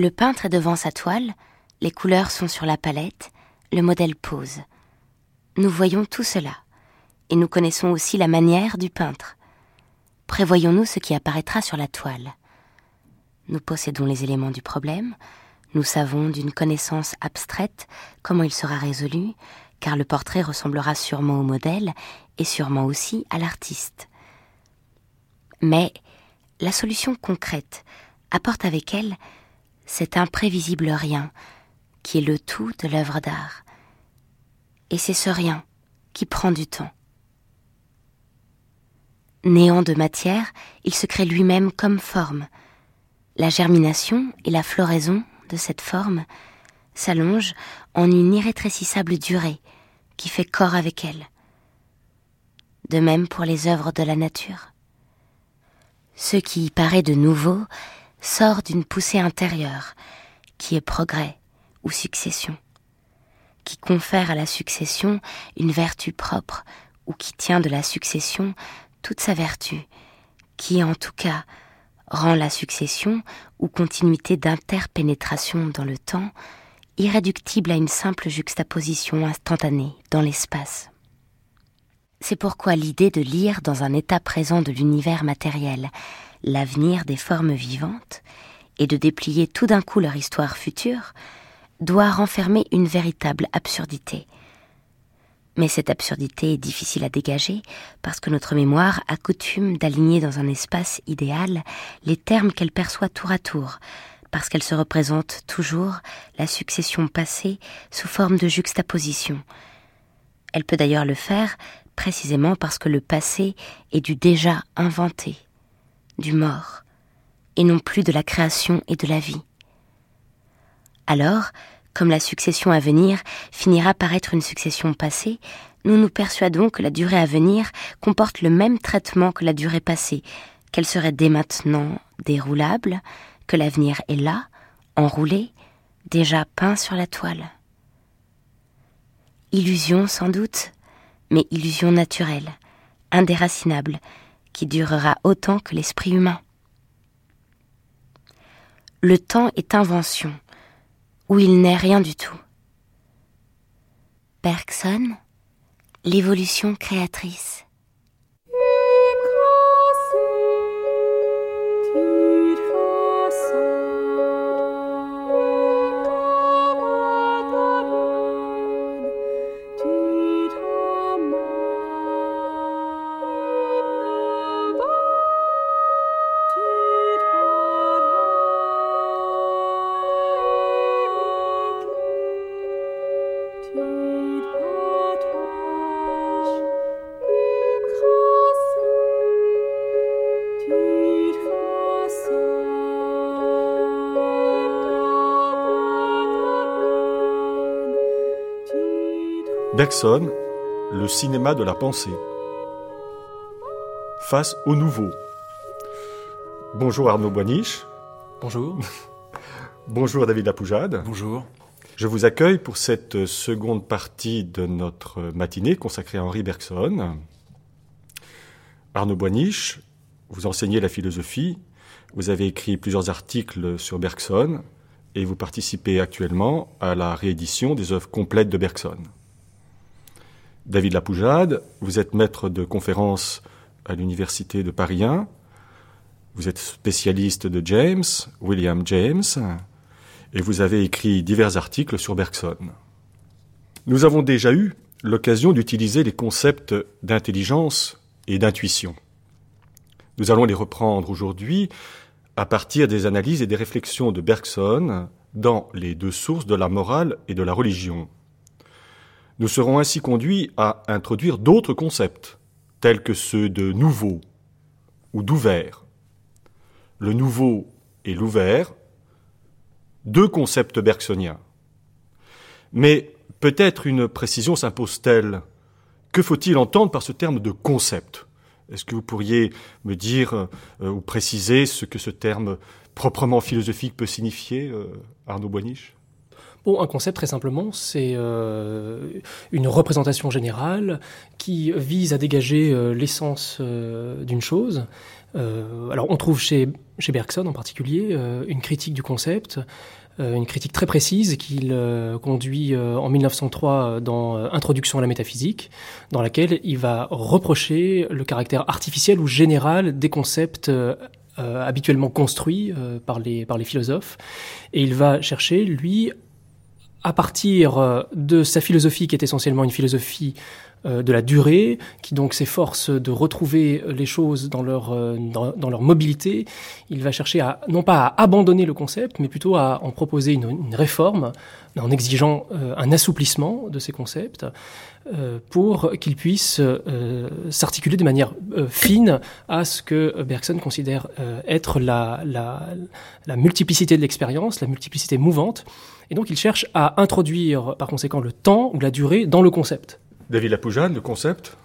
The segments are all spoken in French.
Le peintre est devant sa toile, les couleurs sont sur la palette, le modèle pose. Nous voyons tout cela, et nous connaissons aussi la manière du peintre. Prévoyons-nous ce qui apparaîtra sur la toile. Nous possédons les éléments du problème, nous savons d'une connaissance abstraite comment il sera résolu, car le portrait ressemblera sûrement au modèle et sûrement aussi à l'artiste. Mais la solution concrète apporte avec elle cet imprévisible rien qui est le tout de l'œuvre d'art. Et c'est ce rien qui prend du temps. Néant de matière, il se crée lui-même comme forme. La germination et la floraison de cette forme s'allongent en une irrétrécissable durée qui fait corps avec elle. De même pour les œuvres de la nature. Ce qui y paraît de nouveau sort d'une poussée intérieure, qui est progrès ou succession, qui confère à la succession une vertu propre, ou qui tient de la succession toute sa vertu, qui en tout cas rend la succession ou continuité d'interpénétration dans le temps irréductible à une simple juxtaposition instantanée dans l'espace. C'est pourquoi l'idée de lire dans un état présent de l'univers matériel l'avenir des formes vivantes et de déplier tout d'un coup leur histoire future doit renfermer une véritable absurdité. Mais cette absurdité est difficile à dégager parce que notre mémoire a coutume d'aligner dans un espace idéal les termes qu'elle perçoit tour à tour, parce qu'elle se représente toujours la succession passée sous forme de juxtaposition. Elle peut d'ailleurs le faire précisément parce que le passé est du déjà inventé, du mort, et non plus de la création et de la vie. Alors, comme la succession à venir finira par être une succession passée, nous nous persuadons que la durée à venir comporte le même traitement que la durée passée, qu'elle serait dès maintenant déroulable, que l'avenir est là, enroulé, déjà peint sur la toile. Illusion sans doute, mais illusion naturelle, indéracinable, qui durera autant que l'esprit humain. Le temps est invention, où il n'est rien du tout. Bergson, l'évolution créatrice. Bergson, le cinéma de la pensée. Face au nouveau. Bonjour Arnaud Boiniche. Bonjour. Bonjour David Lapoujade. Bonjour. Je vous accueille pour cette seconde partie de notre matinée consacrée à Henri Bergson. Arnaud Boiniche, vous enseignez la philosophie, vous avez écrit plusieurs articles sur Bergson et vous participez actuellement à la réédition des œuvres complètes de Bergson. David Lapoujade, vous êtes maître de conférences à l'Université de Paris 1. Vous êtes spécialiste de James, William James, et vous avez écrit divers articles sur Bergson. Nous avons déjà eu l'occasion d'utiliser les concepts d'intelligence et d'intuition. Nous allons les reprendre aujourd'hui à partir des analyses et des réflexions de Bergson dans les deux sources de la morale et de la religion, nous serons ainsi conduits à introduire d'autres concepts, tels que ceux de nouveau ou d'ouvert. Le nouveau et l'ouvert, deux concepts bergsoniens. Mais peut-être une précision s'impose-t-elle. Que faut-il entendre par ce terme de concept? Est-ce que vous pourriez me dire euh, ou préciser ce que ce terme proprement philosophique peut signifier, euh, Arnaud Boiniche Un concept très simplement, c'est euh, une représentation générale qui vise à dégager euh, l'essence euh, d'une chose alors on trouve chez, chez Bergson en particulier une critique du concept, une critique très précise qu'il conduit en 1903 dans Introduction à la métaphysique, dans laquelle il va reprocher le caractère artificiel ou général des concepts habituellement construits par, les, par les philosophes. Et il va chercher, lui, à partir euh, de sa philosophie qui est essentiellement une philosophie de la durée, qui donc s'efforce de retrouver les choses dans leur, euh, dans, leur mobilité, il va chercher à, non pas à abandonner le concept, mais plutôt à en proposer une, réforme, en exigeant un assouplissement de ces concepts, pour qu'ils puissent s'articuler de manière fine à ce que Bergson considère être la, la, la multiplicité de l'expérience, la multiplicité mouvante, et donc il cherche à introduire par conséquent le temps ou la durée dans le concept. David Lapoujane, le concept?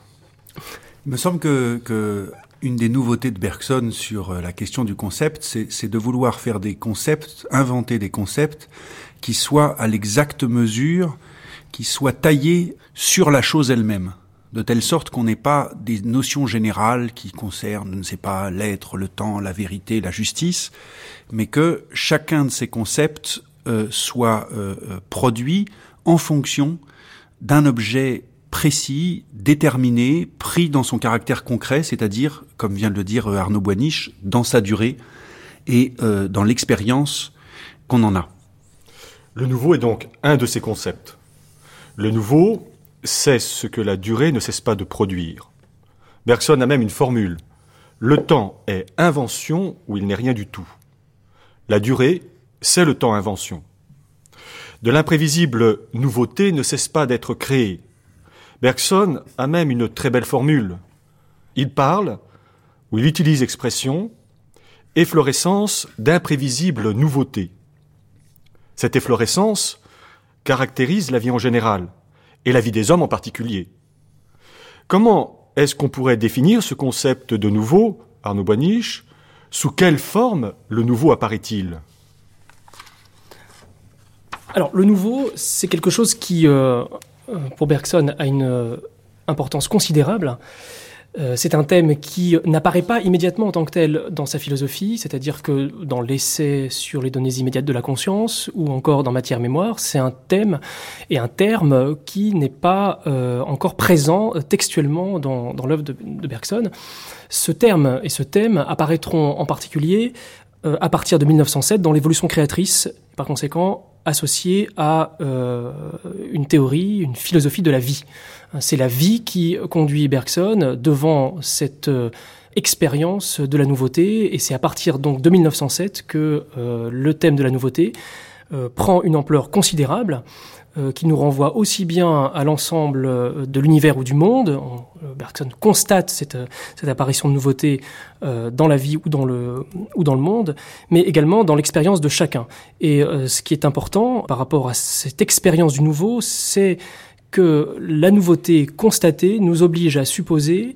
Il me semble que, une des nouveautés de Bergson sur euh, la question du concept, c'est de vouloir faire des concepts, inventer des concepts qui soient à l'exacte mesure, qui soient taillés sur la chose elle-même de telle sorte qu'on n'ait pas des notions générales qui concernent, je ne sais pas, l'être, le temps, la vérité, la justice, mais que chacun de ces concepts euh, soit euh, euh, produit en fonction d'un objet précis, déterminé, pris dans son caractère concret, c'est-à-dire, comme vient de le dire Arnaud Boiniche, dans sa durée et dans l'expérience qu'on en a. Le nouveau est donc un de ces concepts. Le nouveau, c'est ce que la durée ne cesse pas de produire. Bergson a même une formule. Le temps est invention ou il n'est rien du tout. La durée c'est le temps invention. De l'imprévisible nouveauté ne cesse pas d'être créé. Bergson a même une très belle formule. Il parle, ou il utilise l'expression, efflorescence d'imprévisible nouveauté. Cette efflorescence caractérise la vie en général, et la vie des hommes en particulier. Comment est-ce qu'on pourrait définir ce concept de nouveau, Arnaud Boniche Sous quelle forme le nouveau apparaît-il? Alors, le nouveau, c'est quelque chose qui, euh, pour Bergson, a une euh, importance considérable. c'est un thème qui n'apparaît pas immédiatement en tant que tel dans sa philosophie, c'est-à-dire que dans l'essai sur les données immédiates de la conscience ou encore dans Matière Mémoire, c'est un thème et un terme qui n'est pas encore présent textuellement dans, l'œuvre de, Bergson. Ce terme et ce thème apparaîtront en particulier à partir de 1907 dans l'évolution créatrice, par conséquent associé à euh, une théorie, une philosophie de la vie. C'est la vie qui conduit Bergson devant cette euh, expérience de la nouveauté, et c'est à partir donc de 1907 que euh, le thème de la nouveauté prend une ampleur considérable. Euh, qui nous renvoie aussi bien à l'ensemble euh, de l'univers ou du monde. Euh, Bergson constate cette, cette apparition de nouveauté dans la vie ou dans le, ou dans le monde, mais également dans l'expérience de chacun. Et ce qui est important par rapport à cette expérience du nouveau, c'est que la nouveauté constatée nous oblige à supposer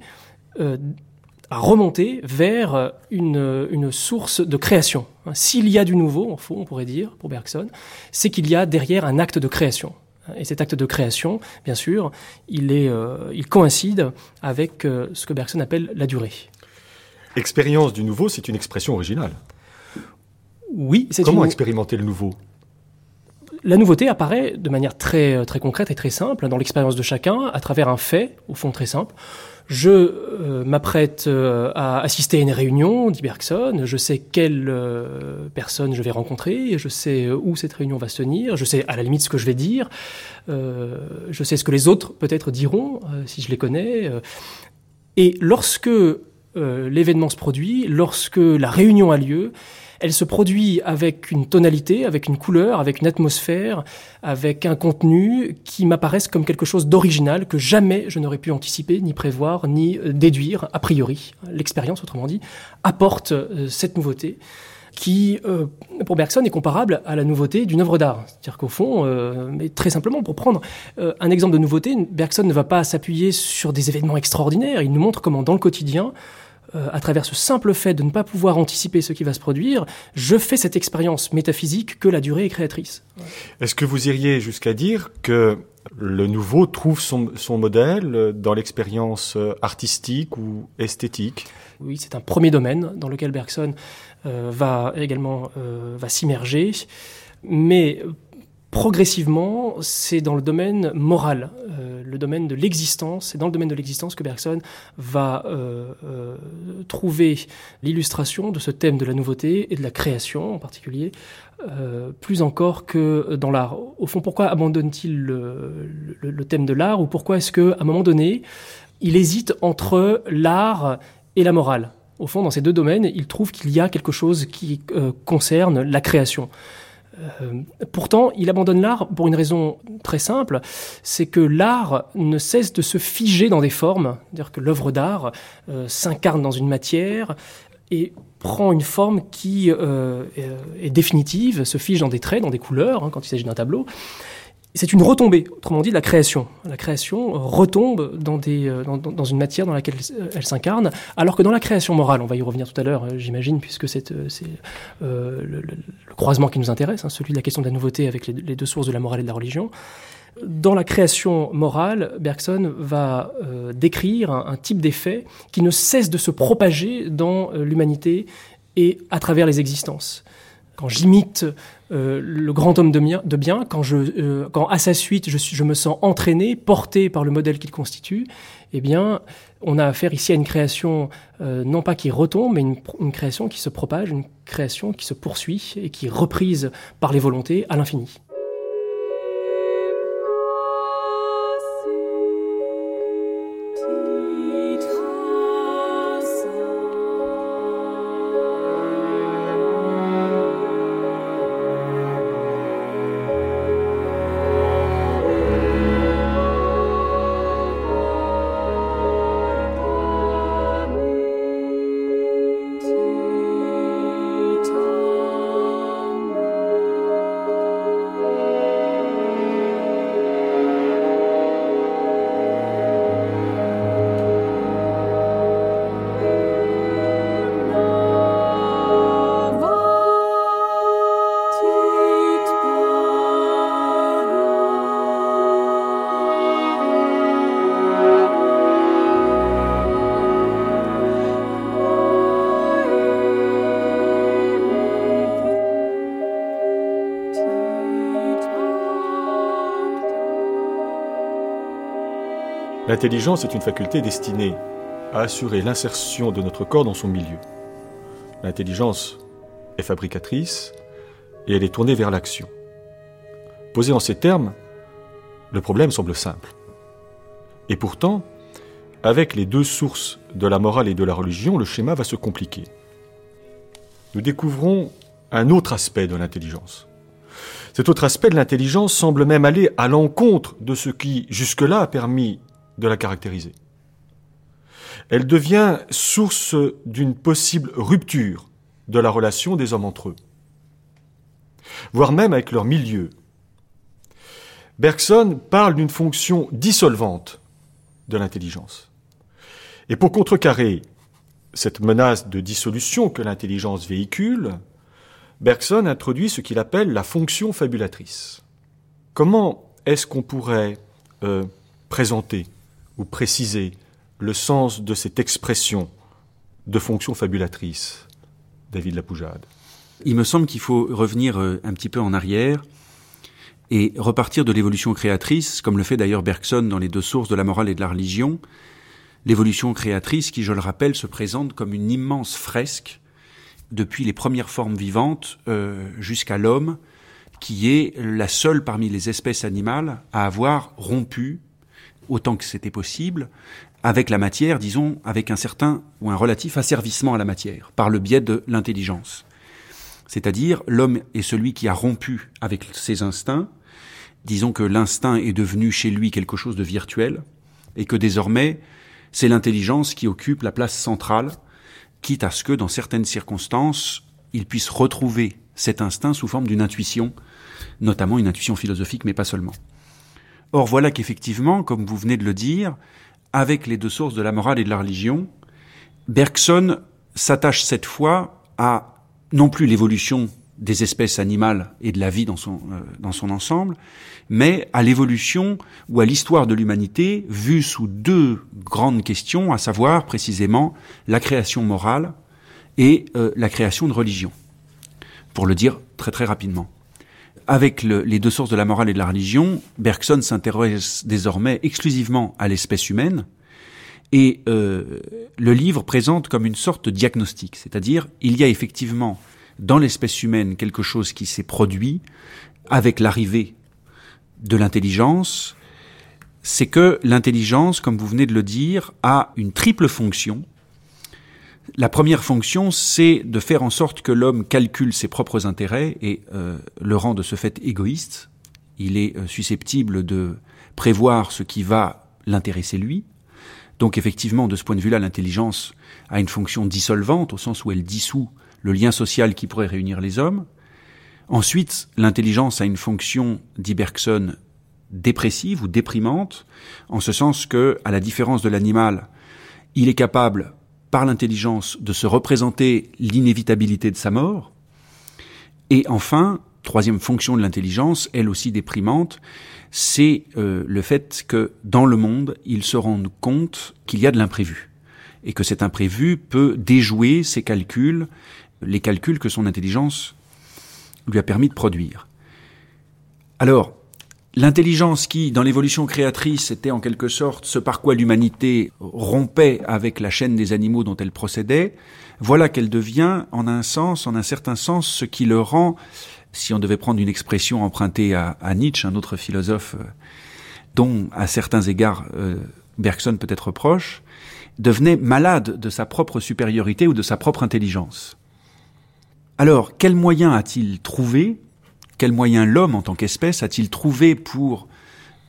à remonter vers une, une source de création. S'il y a du nouveau, en fond, on pourrait dire, pour Bergson, c'est qu'il y a derrière un acte de création. Et cet acte de création, bien sûr, il, est, euh, il coïncide avec euh, ce que Bergson appelle la durée. Expérience du nouveau, c'est une expression originale. Oui, c'est Comment expérimenter le nouveau? La nouveauté apparaît de manière très, euh, très concrète et très simple dans l'expérience de chacun, à travers un fait, au fond très simple. Je euh, m'apprête euh, à assister à une réunion, dit Bergson, je sais quelle personne je vais rencontrer, je sais où cette réunion va se tenir, je sais à la limite ce que je vais dire, je sais ce que les autres peut-être diront, si je les connais. et lorsque l'événement se produit, lorsque la réunion a lieu, elle se produit avec une tonalité, avec une couleur, avec une atmosphère, avec un contenu qui m'apparaissent comme quelque chose d'original que jamais je n'aurais pu anticiper, ni prévoir, ni euh, déduire a priori. L'expérience, autrement dit, apporte euh, cette nouveauté qui, euh, pour Bergson, est comparable à la nouveauté d'une œuvre d'art. C'est-à-dire qu'au fond, mais très simplement, pour prendre un exemple de nouveauté, Bergson ne va pas s'appuyer sur des événements extraordinaires. Il nous montre comment, dans le quotidien, euh, à travers ce simple fait de ne pas pouvoir anticiper ce qui va se produire, je fais cette expérience métaphysique que la durée est créatrice. Est-ce que vous iriez jusqu'à dire que le nouveau trouve son, son modèle dans l'expérience artistique ou esthétique? Oui, c'est un premier domaine dans lequel Bergson euh, va également euh, va s'immerger, mais progressivement, c'est dans le domaine moral, euh, le domaine de l'existence. C'est dans le domaine de l'existence que Bergson va euh, euh, trouver l'illustration de ce thème de la nouveauté et de la création en particulier, plus encore que dans l'art. Au fond, pourquoi abandonne-t-il le, le, thème de l'art ou pourquoi est-ce qu'à un moment donné, il hésite entre l'art et la morale? Au fond, dans ces deux domaines, il trouve qu'il y a quelque chose qui concerne la création. Euh, pourtant, il abandonne l'art pour une raison très simple, c'est que l'art ne cesse de se figer dans des formes, c'est-à-dire que l'œuvre d'art euh, s'incarne dans une matière et prend une forme qui euh, est définitive, se fige dans des traits, dans des couleurs, hein, quand il s'agit d'un tableau, c'est une retombée, autrement dit, de la création. La création retombe dans, des, euh, dans, une matière dans laquelle elle s'incarne, alors que dans la création morale, on va y revenir tout à l'heure, euh, j'imagine, puisque c'est euh, le, croisement qui nous intéresse, hein, celui de la question de la nouveauté avec les, deux sources de la morale et de la religion. Dans la création morale, Bergson va décrire un, un type d'effet qui ne cesse de se propager dans l'humanité et à travers les existences quand j'imite euh, le grand homme de bien, quand, je, euh, quand à sa suite je, je, me sens entraîné, porté par le modèle qu'il constitue, eh bien, on a affaire ici à une création euh, non pas qui retombe, mais une, une, création qui se propage, une création qui se poursuit et qui est reprise par les volontés à l'infini. L'intelligence est une faculté destinée à assurer l'insertion de notre corps dans son milieu. L'intelligence est fabricatrice et elle est tournée vers l'action. Posé en ces termes, le problème semble simple. Et pourtant, avec les deux sources de la morale et de la religion, le schéma va se compliquer. Nous découvrons un autre aspect de l'intelligence. Cet autre aspect de l'intelligence semble même aller à l'encontre de ce qui jusque-là a permis de la caractériser. Elle devient source d'une possible rupture de la relation des hommes entre eux, voire même avec leur milieu. Bergson parle d'une fonction dissolvante de l'intelligence. Et pour contrecarrer cette menace de dissolution que l'intelligence véhicule, Bergson introduit ce qu'il appelle la fonction fabulatrice. Comment est-ce qu'on pourrait euh, présenter ou préciser le sens de cette expression de fonction fabulatrice, David Lapoujade Il me semble qu'il faut revenir euh, un petit peu en arrière et repartir de l'évolution créatrice, comme le fait d'ailleurs Bergson dans les deux sources de la morale et de la religion. L'évolution créatrice qui, je le rappelle, se présente comme une immense fresque depuis les premières formes vivantes euh, jusqu'à l'homme, qui est la seule parmi les espèces animales à avoir rompu autant que c'était possible, avec la matière, disons, avec un certain ou un relatif asservissement à la matière, par le biais de l'intelligence. C'est-à-dire, l'homme est celui qui a rompu avec ses instincts, disons que l'instinct est devenu chez lui quelque chose de virtuel, et que désormais, c'est l'intelligence qui occupe la place centrale, quitte à ce que, dans certaines circonstances, il puisse retrouver cet instinct sous forme d'une intuition, notamment une intuition philosophique, mais pas seulement. Or voilà qu'effectivement, comme vous venez de le dire, avec les deux sources de la morale et de la religion, Bergson s'attache cette fois à non plus l'évolution des espèces animales et de la vie dans son, euh, dans son ensemble, mais à l'évolution ou à l'histoire de l'humanité vue sous deux grandes questions, à savoir précisément la création morale et euh, la création de religion, pour le dire très très rapidement. Avec le, les deux sources de la morale et de la religion, Bergson s'intéresse désormais exclusivement à l'espèce humaine, et euh, le livre présente comme une sorte de diagnostic, c'est-à-dire il y a effectivement dans l'espèce humaine quelque chose qui s'est produit avec l'arrivée de l'intelligence, c'est que l'intelligence, comme vous venez de le dire, a une triple fonction. La première fonction, c'est de faire en sorte que l'homme calcule ses propres intérêts et euh, le rend de ce fait égoïste. Il est euh, susceptible de prévoir ce qui va l'intéresser lui. Donc effectivement, de ce point de vue-là, l'intelligence a une fonction dissolvante, au sens où elle dissout le lien social qui pourrait réunir les hommes. Ensuite, l'intelligence a une fonction, dit Bergson, dépressive ou déprimante, en ce sens que, à la différence de l'animal, il est capable, par l'intelligence, de se représenter l'inévitabilité de sa mort. Et enfin, troisième fonction de l'intelligence, elle aussi déprimante, c'est euh, le fait que dans le monde, il se rende compte qu'il y a de l'imprévu et que cet imprévu peut déjouer ses calculs, les calculs que son intelligence lui a permis de produire. Alors, l'intelligence qui, dans l'évolution créatrice, était en quelque sorte ce par quoi l'humanité rompait avec la chaîne des animaux dont elle procédait, voilà qu'elle devient, en un sens, en un certain sens, ce qui le rend si on devait prendre une expression empruntée à, Nietzsche, un autre philosophe euh, dont, à certains égards, euh, Bergson peut être proche, devenait malade de sa propre supériorité ou de sa propre intelligence. Alors, quel moyen a-t-il trouvé, quel moyen l'homme en tant qu'espèce a-t-il trouvé pour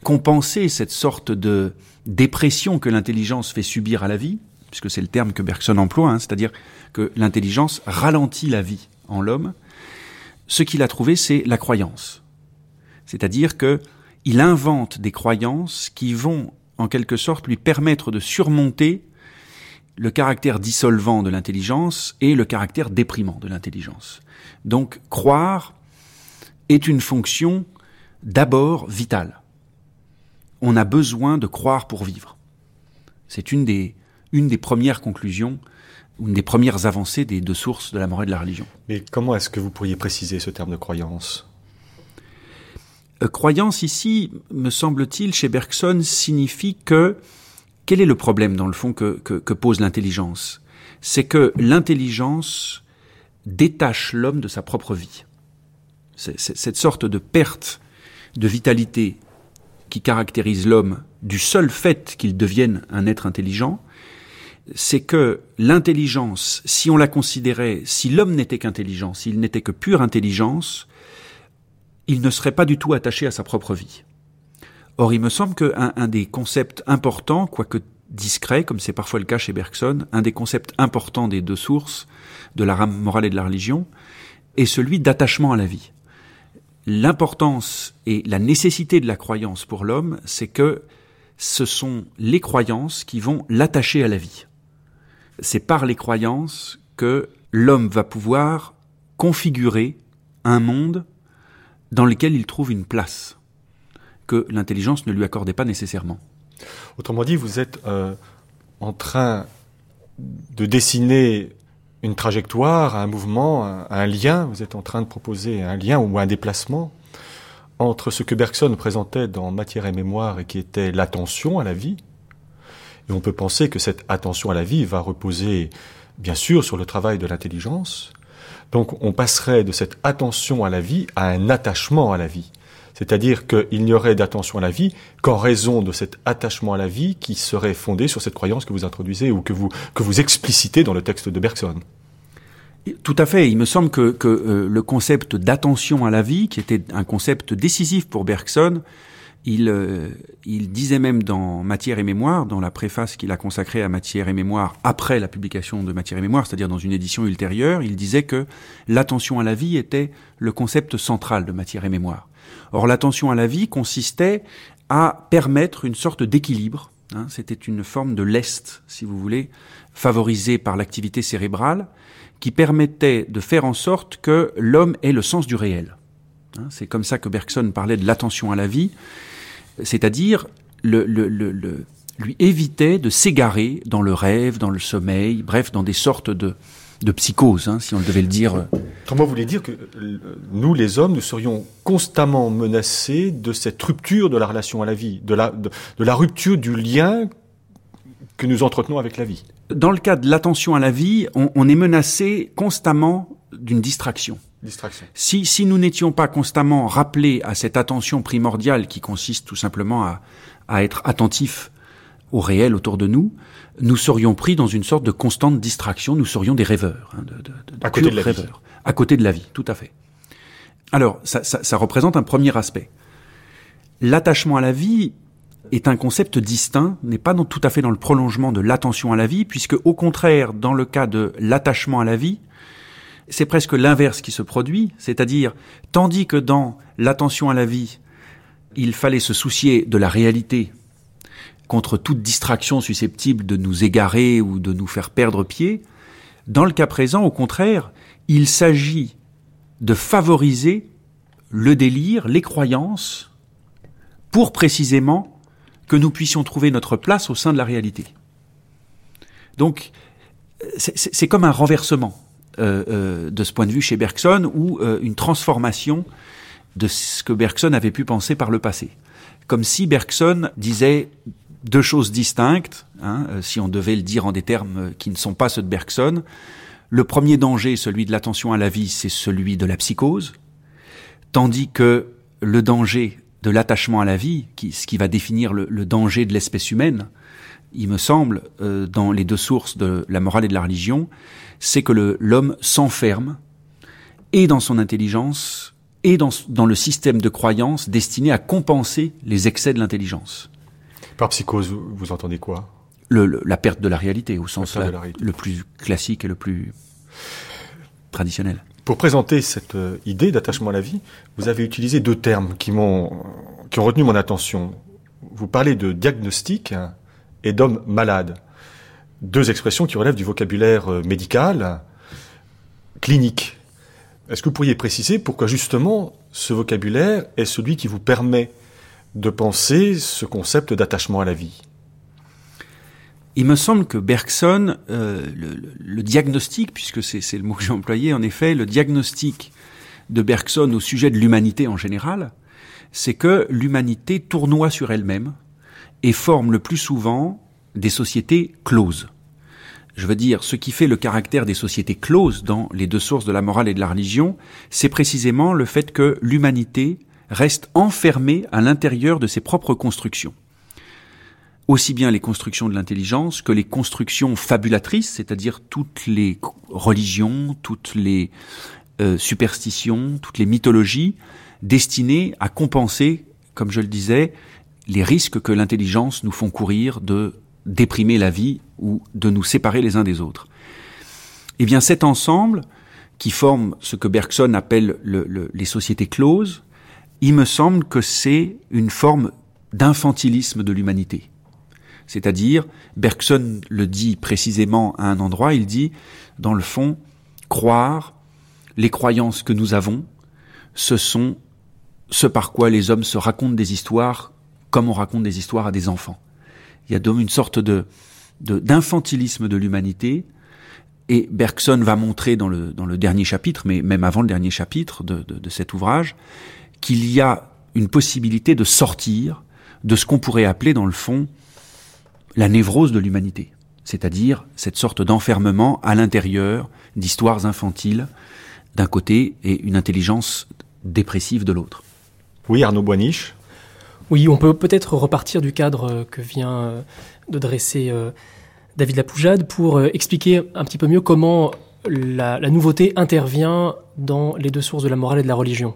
compenser cette sorte de dépression que l'intelligence fait subir à la vie, puisque c'est le terme que Bergson emploie, hein, c'est-à-dire que l'intelligence ralentit la vie en l'homme, ce qu'il a trouvé, c'est la croyance. C'est-à-dire que il invente des croyances qui vont, en quelque sorte, lui permettre de surmonter le caractère dissolvant de l'intelligence et le caractère déprimant de l'intelligence. Donc, croire est une fonction d'abord vitale. On a besoin de croire pour vivre. C'est une des, une des premières conclusions une des premières avancées des deux sources de la morale de la religion. Mais comment est-ce que vous pourriez préciser ce terme de croyance? Euh, Croyance ici, me semble-t-il, chez Bergson, signifie que quel est le problème dans le fond que, que pose l'intelligence? C'est que l'intelligence détache l'homme de sa propre vie. C'est cette sorte de perte de vitalité qui caractérise l'homme du seul fait qu'il devienne un être intelligent, c'est que l'intelligence, si on la considérait, si l'homme n'était qu'intelligence, s'il n'était que pure intelligence, il ne serait pas du tout attaché à sa propre vie. Or, il me semble qu'un un des concepts importants, quoique discret, comme c'est parfois le cas chez Bergson, un des concepts importants des deux sources, de la rame morale et de la religion, est celui d'attachement à la vie. L'importance et la nécessité de la croyance pour l'homme, c'est que ce sont les croyances qui vont l'attacher à la vie c'est par les croyances que l'homme va pouvoir configurer un monde dans lequel il trouve une place que l'intelligence ne lui accordait pas nécessairement. Autrement dit, vous êtes euh, en train de dessiner une trajectoire, un mouvement, un, lien, vous êtes en train de proposer un lien ou un déplacement entre ce que Bergson présentait dans Matière et Mémoire et qui était l'attention à la vie, et on peut penser que cette attention à la vie va reposer, bien sûr, sur le travail de l'intelligence. Donc on passerait de cette attention à la vie à un attachement à la vie. C'est-à-dire qu'il n'y aurait d'attention à la vie qu'en raison de cet attachement à la vie qui serait fondé sur cette croyance que vous introduisez ou que vous, que vous explicitez dans le texte de Bergson. Tout à fait. Il me semble que, que euh, le concept d'attention à la vie, qui était un concept décisif pour Bergson, il, euh, il disait même dans Matière et Mémoire, dans la préface qu'il a consacrée à Matière et Mémoire après la publication de Matière et Mémoire, c'est-à-dire dans une édition ultérieure, il disait que l'attention à la vie était le concept central de Matière et Mémoire. Or, l'attention à la vie consistait à permettre une sorte d'équilibre. Hein, C'était une forme de lest, si vous voulez, favorisée par l'activité cérébrale, qui permettait de faire en sorte que l'homme ait le sens du réel. Hein, c'est comme ça que Bergson parlait de l'attention à la vie, c'est-à-dire lui évitait de s'égarer dans le rêve, dans le sommeil, bref, dans des sortes de, de psychose, hein, si on devait le dire. Comment vous voulez dire que euh, nous, les hommes, nous serions constamment menacés de cette rupture de la relation à la vie, de la, de, la rupture du lien que nous entretenons avec la vie Dans le cas de l'attention à la vie, on, on est menacé constamment d'une distraction. Distraction. Si, si nous n'étions pas constamment rappelés à cette attention primordiale qui consiste tout simplement à, à être attentif au réel autour de nous, nous serions pris dans une sorte de constante distraction, nous serions des rêveurs, hein, de, de, de, à côté de la rêveurs, vie. à côté de la vie, tout à fait. Alors, ça, ça, ça représente un premier aspect. L'attachement à la vie est un concept distinct, n'est pas dans, tout à fait dans le prolongement de l'attention à la vie, puisque au contraire, dans le cas de l'attachement à la vie, c'est presque l'inverse qui se produit, c'est-à-dire, tandis que dans l'attention à la vie, il fallait se soucier de la réalité contre toute distraction susceptible de nous égarer ou de nous faire perdre pied, dans le cas présent, au contraire, il s'agit de favoriser le délire, les croyances, pour précisément que nous puissions trouver notre place au sein de la réalité. Donc, c'est comme un renversement euh, euh, de ce point de vue chez Bergson ou euh, une transformation de ce que Bergson avait pu penser par le passé. Comme si Bergson disait deux choses distinctes, hein, si on devait le dire en des termes qui ne sont pas ceux de Bergson. Le premier danger, celui de l'attention à la vie, c'est celui de la psychose, tandis que le danger de l'attachement à la vie, qui, ce qui va définir le, danger de l'espèce humaine, il me semble, euh, dans les deux sources de la morale et de la religion, c'est que l'homme s'enferme et dans son intelligence et dans, dans le système de croyances destiné à compenser les excès de l'intelligence. Par psychose, vous entendez quoi? Le, le, La perte de la réalité, au sens la, la le plus classique et le plus traditionnel. Pour présenter cette euh, idée d'attachement à la vie, vous avez utilisé deux termes qui m'ont qui ont retenu mon attention. Vous parlez de diagnostic et d'homme malade. Deux expressions qui relèvent du vocabulaire euh, médical, clinique. Est-ce que vous pourriez préciser pourquoi justement ce vocabulaire est celui qui vous permet de penser ce concept d'attachement à la vie il me semble que Bergson, euh, le, le, diagnostic, puisque c'est le mot que j'ai employé, en effet, le diagnostic de Bergson au sujet de l'humanité en général, c'est que l'humanité tournoie sur elle-même et forme le plus souvent des sociétés closes. Je veux dire, ce qui fait le caractère des sociétés closes dans les deux sources de la morale et de la religion, c'est précisément le fait que l'humanité reste enfermée à l'intérieur de ses propres constructions aussi bien les constructions de l'intelligence que les constructions fabulatrices, c'est-à-dire toutes les religions, toutes les euh, superstitions, toutes les mythologies destinées à compenser, comme je le disais, les risques que l'intelligence nous font courir de déprimer la vie ou de nous séparer les uns des autres. Eh bien, cet ensemble, qui forme ce que Bergson appelle le, le, les sociétés closes, il me semble que c'est une forme d'infantilisme de l'humanité. C'est-à-dire, Bergson le dit précisément à un endroit, il dit, dans le fond, croire, les croyances que nous avons, ce sont ce par quoi les hommes se racontent des histoires comme on raconte des histoires à des enfants. Il y a donc une sorte de d'infantilisme de, l'humanité, et Bergson va montrer dans le, dans le dernier chapitre, mais même avant le dernier chapitre de, de, de cet ouvrage, qu'il y a une possibilité de sortir de ce qu'on pourrait appeler dans le fond la névrose de l'humanité, c'est-à-dire cette sorte d'enfermement à l'intérieur d'histoires infantiles d'un côté et une intelligence dépressive de l'autre. Oui, Arnaud Boiniche. Oui, on peut peut-être repartir du cadre que vient de dresser David Lapoujade pour expliquer un petit peu mieux comment la, la, nouveauté intervient dans les deux sources de la morale et de la religion.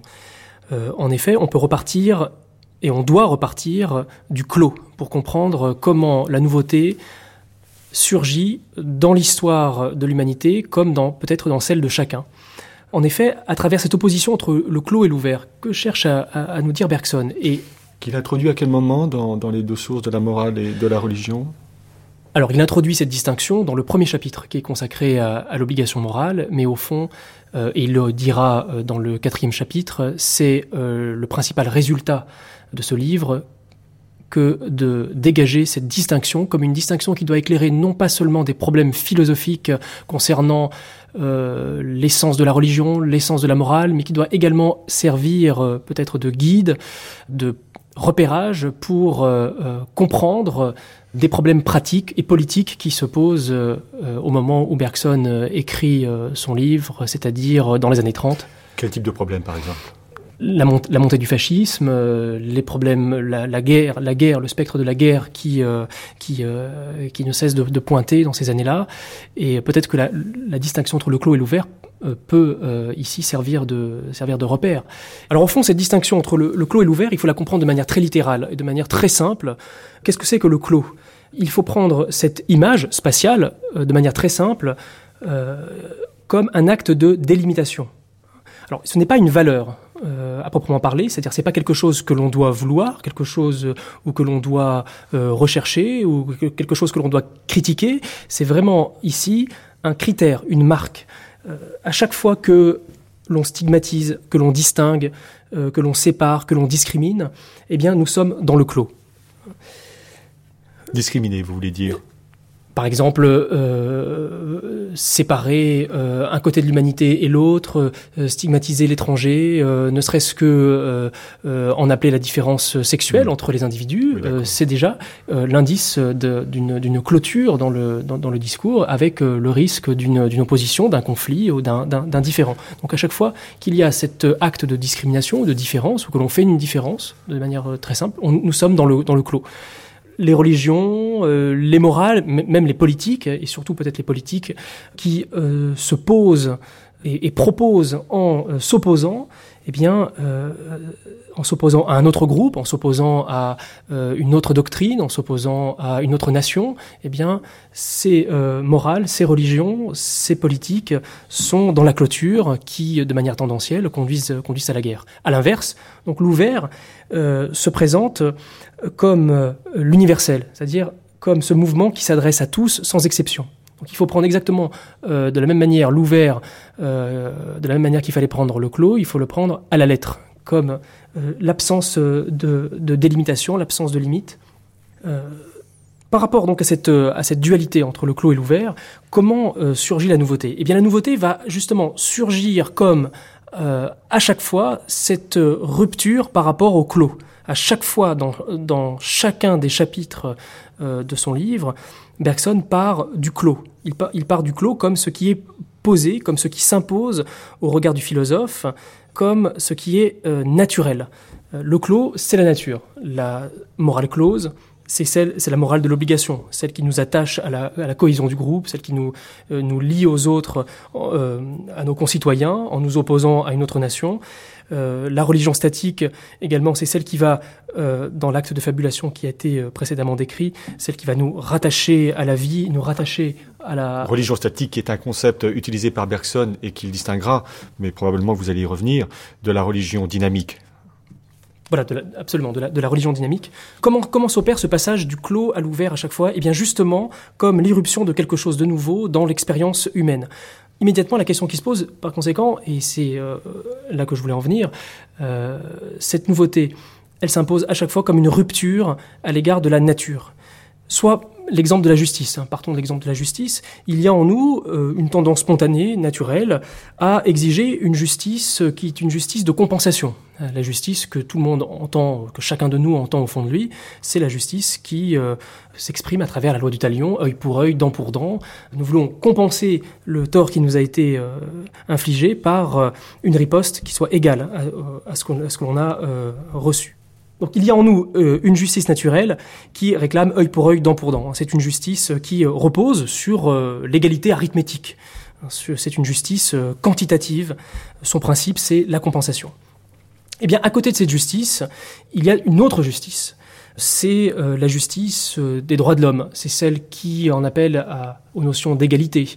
Euh, en effet, on peut repartir et on doit repartir du clos pour comprendre comment la nouveauté surgit dans l'histoire de l'humanité comme dans peut-être dans celle de chacun. En effet, à travers cette opposition entre le clos et l'ouvert, que cherche à, à, à, nous dire Bergson et qu'il introduit à quel moment dans, dans, les deux sources de la morale et de la religion? Alors, il introduit cette distinction dans le premier chapitre qui est consacré à, l'obligation morale, mais au fond, euh, et il le dira euh, dans le quatrième chapitre, c'est euh, le principal résultat de ce livre que de dégager cette distinction comme une distinction qui doit éclairer non pas seulement des problèmes philosophiques concernant l'essence de la religion, l'essence de la morale, mais qui doit également servir peut-être de guide, de repérage pour comprendre des problèmes pratiques et politiques qui se posent euh, au moment où Bergson euh, écrit euh, son livre, c'est-à-dire dans les années 30. Quel type de problème, par exemple? La, montée du fascisme, les problèmes, la, guerre, la guerre, le spectre de la guerre qui qui qui ne cesse de, pointer dans ces années-là, et peut-être que la, distinction entre le clos et l'ouvert peut ici servir de servir de repère. Alors au fond, cette distinction entre le, clos et l'ouvert, il faut la comprendre de manière très littérale et de manière très simple. Qu'est-ce que c'est que le clos? Il faut prendre cette image spatiale euh, de manière très simple euh, comme un acte de délimitation. Alors, ce n'est pas une valeur euh, à proprement parler, c'est-à-dire c'est pas quelque chose que l'on doit vouloir, quelque chose ou que l'on doit rechercher ou quelque chose que l'on doit critiquer. C'est vraiment ici un critère, une marque. À chaque fois que l'on stigmatise, que l'on distingue, que l'on sépare, que l'on discrimine, eh bien, nous sommes dans le clos. Discriminer, vous voulez dire? Par exemple, euh, séparer euh, un côté de l'humanité et l'autre, euh, stigmatiser l'étranger, ne serait-ce que en appeler la différence sexuelle entre les individus, c'est déjà l'indice d'une clôture dans le, dans, le discours, avec le risque d'une opposition, d'un conflit ou d'un différent. Donc à chaque fois qu'il y a cet acte de discrimination ou de différence, ou que l'on fait une différence, de manière très simple, nous sommes dans le, dans le clos les religions, euh, les morales, même les politiques, et surtout peut-être les politiques, qui euh, se posent et, proposent en euh, s'opposant, eh bien, en s'opposant à un autre groupe, en s'opposant à une autre doctrine, en s'opposant à une autre nation, eh bien, ces morales, ces religions, ces politiques sont dans la clôture qui, de manière tendancielle, conduisent, conduisent à la guerre. À l'inverse, donc l'ouvert se présente comme euh, l'universel, c'est-à-dire comme ce mouvement qui s'adresse à tous sans exception. Donc il faut prendre exactement euh, de la même manière l'ouvert, euh, de la même manière qu'il fallait prendre le clos, il faut le prendre à la lettre, comme l'absence de, délimitation, l'absence de limite. par rapport donc à cette, dualité entre le clos et l'ouvert, comment surgit la nouveauté? Eh bien la nouveauté va justement surgir comme à chaque fois cette rupture par rapport au clos à chaque fois dans, chacun des chapitres euh, de son livre, Bergson part du clos. Il, part du clos comme ce qui est posé, comme ce qui s'impose au regard du philosophe, comme ce qui est euh, naturel. Euh, le clos, c'est la nature. La morale close, c'est celle, c'est la morale de l'obligation, celle qui nous attache à la, cohésion du groupe, celle qui nous, nous lie aux autres, à nos concitoyens, en nous opposant à une autre nation. Euh, la religion statique, également, c'est celle qui va, euh, dans l'acte de fabulation qui a été euh, précédemment décrit, celle qui va nous rattacher à la vie, nous rattacher à la... Religion statique qui est un concept utilisé par Bergson et qu'il distinguera, mais probablement vous allez y revenir, de la religion dynamique. Voilà, absolument, de la, religion dynamique. Comment, comment s'opère ce passage du clos à l'ouvert à chaque fois? Eh bien justement, comme l'irruption de quelque chose de nouveau dans l'expérience humaine immédiatement la question qui se pose, par conséquent, et c'est euh, là que je voulais en venir, euh, cette nouveauté, elle s'impose à chaque fois comme une rupture à l'égard de la nature. Soit l'exemple de la justice, hein. partons de l'exemple de la justice, il y a en nous euh, une tendance spontanée, naturelle, à exiger une justice qui est une justice de compensation. La justice que tout le monde entend, que chacun de nous entend au fond de lui, c'est la justice qui euh, s'exprime à travers la loi du talion, œil pour œil, dent pour dent. Nous voulons compenser le tort qui nous a été euh, infligé par une riposte qui soit égale à, à ce que l'on a reçu. Donc il y a en nous euh, une justice naturelle qui réclame œil pour œil, dent pour dent. C'est une justice qui euh, repose sur euh, l'égalité arithmétique. C'est une justice quantitative. Son principe, c'est la compensation. Eh bien, à côté de cette justice, il y a une autre justice. C'est euh, la justice euh, des droits de l'homme. C'est celle qui en appelle aux notions d'égalité,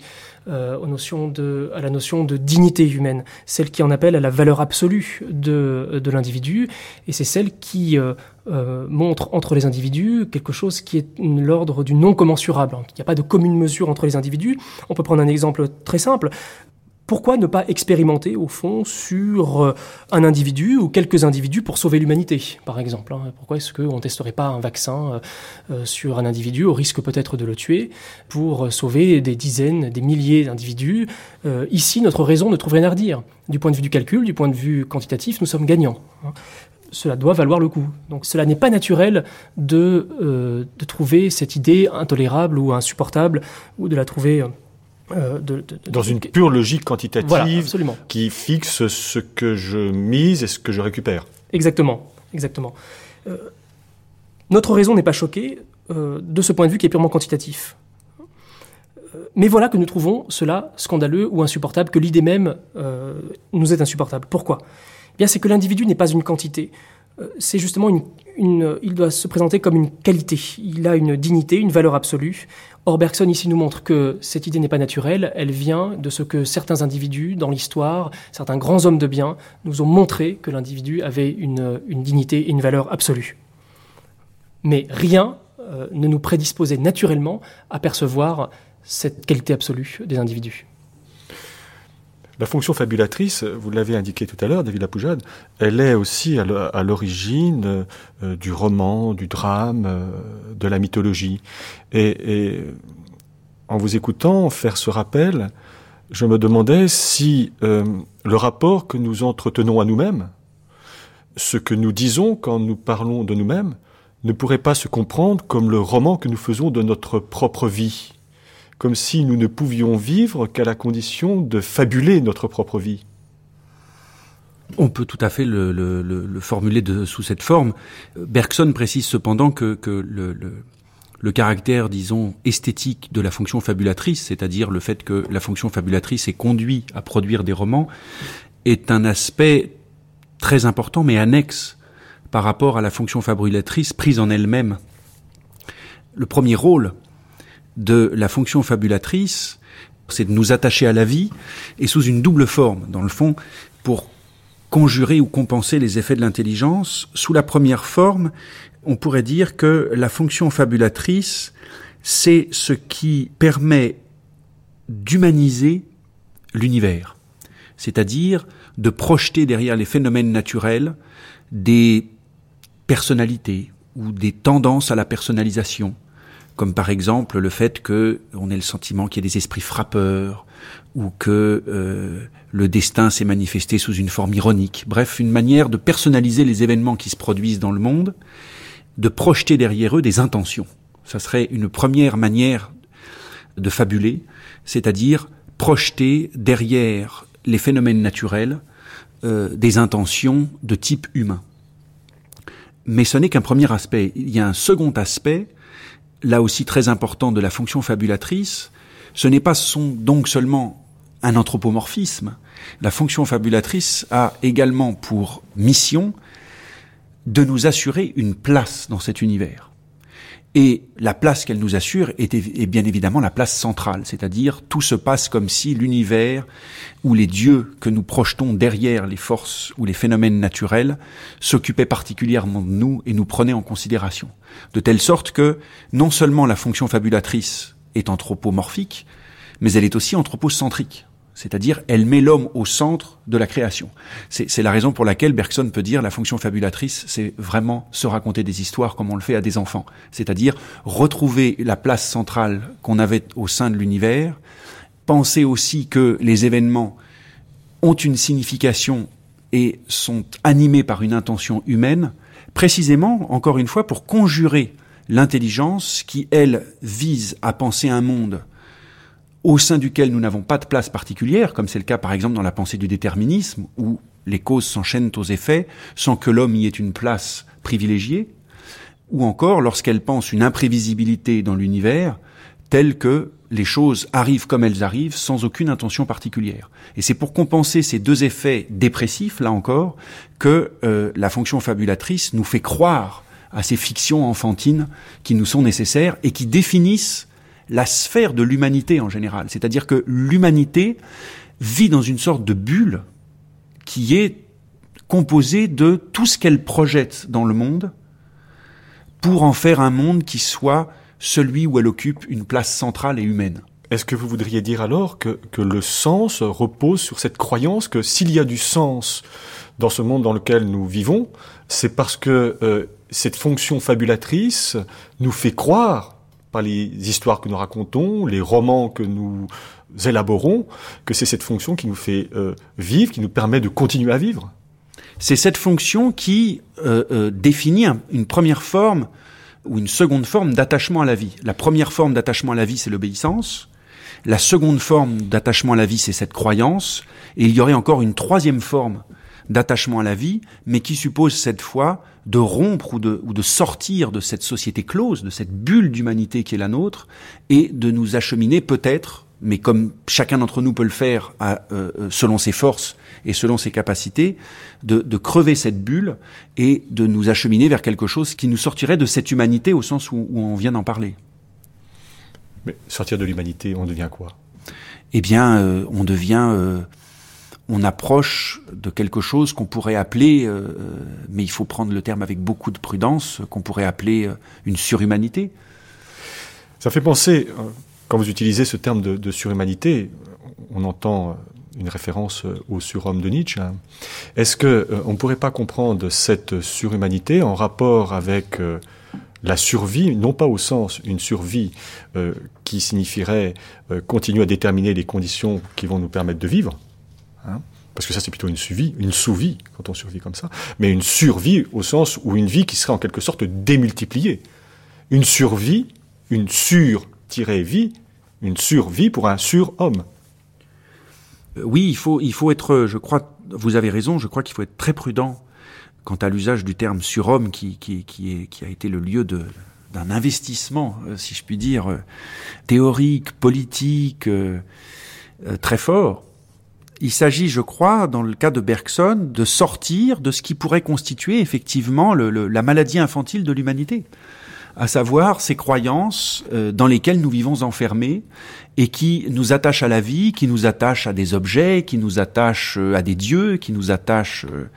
euh, à la notion de dignité humaine, celle qui en appelle à la valeur absolue de, de l'individu, et c'est celle qui euh, euh, montre entre les individus quelque chose qui est l'ordre du non commensurable. Il n'y a pas de commune mesure entre les individus. On peut prendre un exemple très simple pourquoi ne pas expérimenter, au fond, sur euh, un individu ou quelques individus pour sauver l'humanité, par exemple hein? Pourquoi est-ce qu'on ne testerait pas un vaccin euh, euh, sur un individu, au risque peut-être de le tuer, pour sauver des dizaines, des milliers d'individus? Ici, notre raison ne trouve rien à redire. Du point de vue du calcul, du point de vue quantitatif, nous sommes gagnants. Hein cela doit valoir le coup. Donc cela n'est pas naturel de, de trouver cette idée intolérable ou insupportable, ou de la trouver euh, de, de, dans une pure logique quantitative qui fixe ce que je mise et ce que je récupère. Exactement, exactement. Euh, notre raison n'est pas choquée euh, de ce point de vue qui est purement quantitatif. Mais voilà que nous trouvons cela scandaleux ou insupportable, que l'idée même nous est insupportable. Pourquoi? Eh Bien, c'est que l'individu n'est pas une quantité. C'est justement une, il doit se présenter comme une qualité. Il a une dignité, une valeur absolue. Or, Bergson ici nous montre que cette idée n'est pas naturelle, elle vient de ce que certains individus dans l'histoire, certains grands hommes de bien, nous ont montré que l'individu avait une, une, dignité et une valeur absolue. Mais rien euh, ne nous prédisposait naturellement à percevoir cette qualité absolue des individus. La fonction fabulatrice, vous l'avez indiqué tout à l'heure, David Lapoujade, elle est aussi à l'origine euh, du roman, du drame, euh, de la mythologie. Et, en vous écoutant faire ce rappel, je me demandais si euh, le rapport que nous entretenons à nous-mêmes, ce que nous disons quand nous parlons de nous-mêmes, ne pourrait pas se comprendre comme le roman que nous faisons de notre propre vie comme si nous ne pouvions vivre qu'à la condition de fabuler notre propre vie. On peut tout à fait le, le, le formuler sous cette forme. Bergson précise cependant que, le, caractère, disons, esthétique de la fonction fabulatrice, c'est-à-dire le fait que la fonction fabulatrice est conduit à produire des romans, est un aspect très important mais annexe par rapport à la fonction fabulatrice prise en elle-même. Le premier rôle de la fonction fabulatrice, c'est de nous attacher à la vie, et sous une double forme, dans le fond, pour conjurer ou compenser les effets de l'intelligence. Sous la première forme, on pourrait dire que la fonction fabulatrice, c'est ce qui permet d'humaniser l'univers, c'est-à-dire de projeter derrière les phénomènes naturels des personnalités ou des tendances à la personnalisation, comme par exemple le fait que on ait le sentiment qu'il y a des esprits frappeurs ou que euh, le destin s'est manifesté sous une forme ironique. Bref, une manière de personnaliser les événements qui se produisent dans le monde, de projeter derrière eux des intentions. Ça serait une première manière de fabuler, c'est-à-dire projeter derrière les phénomènes naturels euh, des intentions de type humain. Mais ce n'est qu'un premier aspect. Il y a un second aspect là aussi très important de la fonction fabulatrice, ce n'est pas son, donc seulement un anthropomorphisme. La fonction fabulatrice a également pour mission de nous assurer une place dans cet univers. Et la place qu'elle nous assure est, bien évidemment la place centrale, c'est-à-dire tout se passe comme si l'univers ou les dieux que nous projetons derrière les forces ou les phénomènes naturels s'occupaient particulièrement de nous et nous prenaient en considération. De telle sorte que non seulement la fonction fabulatrice est anthropomorphique, mais elle est aussi anthropocentrique c'est-à-dire elle met l'homme au centre de la création. C'est la raison pour laquelle Bergson peut dire la fonction fabulatrice, c'est vraiment se raconter des histoires comme on le fait à des enfants, c'est-à-dire retrouver la place centrale qu'on avait au sein de l'univers, penser aussi que les événements ont une signification et sont animés par une intention humaine, précisément, encore une fois, pour conjurer l'intelligence qui, elle, vise à penser un monde au sein duquel nous n'avons pas de place particulière, comme c'est le cas par exemple dans la pensée du déterminisme, où les causes s'enchaînent aux effets sans que l'homme y ait une place privilégiée, ou encore lorsqu'elle pense une imprévisibilité dans l'univers, telles que les choses arrivent comme elles arrivent sans aucune intention particulière. Et c'est pour compenser ces deux effets dépressifs, là encore, que euh, la fonction fabulatrice nous fait croire à ces fictions enfantines qui nous sont nécessaires et qui définissent la sphère de l'humanité en général. C'est-à-dire que l'humanité vit dans une sorte de bulle qui est composée de tout ce qu'elle projette dans le monde pour en faire un monde qui soit celui où elle occupe une place centrale et humaine. Est-ce que vous voudriez dire alors que, que le sens repose sur cette croyance que s'il y a du sens dans ce monde dans lequel nous vivons, c'est parce que euh, cette fonction fabulatrice nous fait croire, par les histoires que nous racontons, les romans que nous élaborons, que c'est cette fonction qui nous fait euh, vivre, qui nous permet de continuer à vivre C'est cette fonction qui euh, euh, définit une première forme ou une seconde forme d'attachement à la vie. La première forme d'attachement à la vie, c'est l'obéissance. La seconde forme d'attachement à la vie, c'est cette croyance. Et il y aurait encore une troisième forme d'attachement à la vie, mais qui suppose cette fois de rompre ou de, ou de sortir de cette société close, de cette bulle d'humanité qui est la nôtre, et de nous acheminer peut-être, mais comme chacun d'entre nous peut le faire à, euh, euh, selon ses forces et selon ses capacités, de, de, crever cette bulle et de nous acheminer vers quelque chose qui nous sortirait de cette humanité au sens où, où on vient d'en parler. Mais sortir de l'humanité, on devient quoi? Eh bien, euh, on devient euh, on approche de quelque chose qu'on pourrait appeler, euh, mais il faut prendre le terme avec beaucoup de prudence, qu'on pourrait appeler euh, une surhumanité. Ça fait penser, euh, quand vous utilisez ce terme de, surhumanité, on entend une référence au surhomme de Nietzsche. Hein. Est-ce que on ne pourrait pas comprendre cette surhumanité en rapport avec la survie, non pas au sens une survie euh, qui signifierait euh, continuer à déterminer les conditions qui vont nous permettre de vivre, Hein parce que ça c'est plutôt une sous-vie, une sous-vie quand on survit comme ça, mais une survie au sens où une vie qui serait en quelque sorte démultipliée. Une survie, une sur-vie, une survie pour un sur-homme. Euh, oui, il faut, il faut être, je crois, vous avez raison, je crois qu'il faut être très prudent quant à l'usage du terme surhomme qui, qui, a été le lieu d'un investissement, euh, si je puis dire, euh, théorique, politique, très fort. Il s'agit, je crois, dans le cas de Bergson, de sortir de ce qui pourrait constituer effectivement le, le, la maladie infantile de l'humanité, à savoir ces croyances euh, dans lesquelles nous vivons enfermés et qui nous attachent à la vie, qui nous attachent à des objets, qui nous attachent euh, à des dieux, qui nous attachent, euh,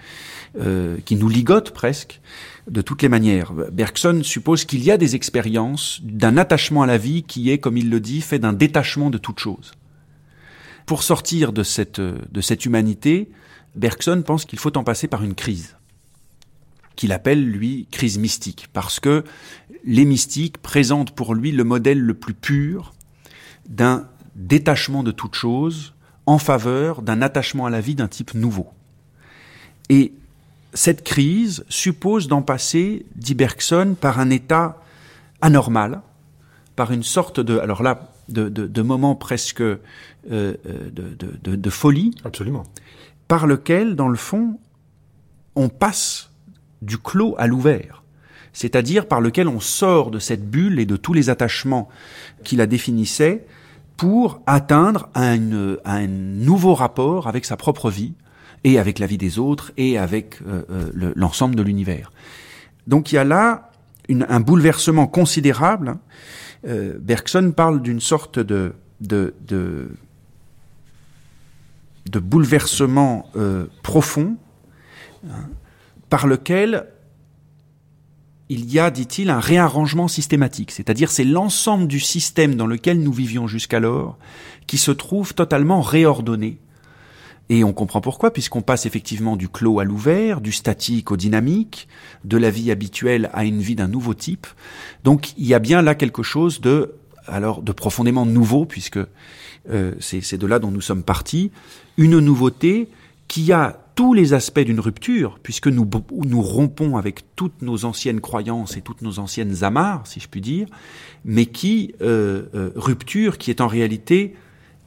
euh, qui nous ligotent presque de toutes les manières. Bergson suppose qu'il y a des expériences d'un attachement à la vie qui est, comme il le dit, fait d'un détachement de toute chose pour sortir de cette, humanité, Bergson pense qu'il faut en passer par une crise, qu'il appelle, lui, crise mystique, parce que les mystiques présentent pour lui le modèle le plus pur d'un détachement de toute chose en faveur d'un attachement à la vie d'un type nouveau. Et cette crise suppose d'en passer, dit Bergson, par un état anormal, par une sorte de... Alors là, de, de, de moments presque euh, de, de, de, folie. Absolument. Par lequel, dans le fond, on passe du clos à l'ouvert. C'est-à-dire par lequel on sort de cette bulle et de tous les attachements qui la définissaient pour atteindre un, un nouveau rapport avec sa propre vie et avec la vie des autres et avec euh, euh, l'ensemble de l'univers. Donc il y a là une, un bouleversement considérable euh, Bergson parle d'une sorte de, bouleversement euh, profond hein, par lequel il y a, dit-il, un réarrangement systématique, c'est-à-dire c'est l'ensemble du système dans lequel nous vivions jusqu'alors qui se trouve totalement réordonné. Et on comprend pourquoi, puisqu'on passe effectivement du clos à l'ouvert, du statique au dynamique, de la vie habituelle à une vie d'un nouveau type. Donc il y a bien là quelque chose de, alors, de profondément nouveau, puisque euh, c'est de là dont nous sommes partis, une nouveauté qui a tous les aspects d'une rupture, puisque nous, nous rompons avec toutes nos anciennes croyances et toutes nos anciennes amarres, si je puis dire, mais qui, euh, euh, rupture qui est en réalité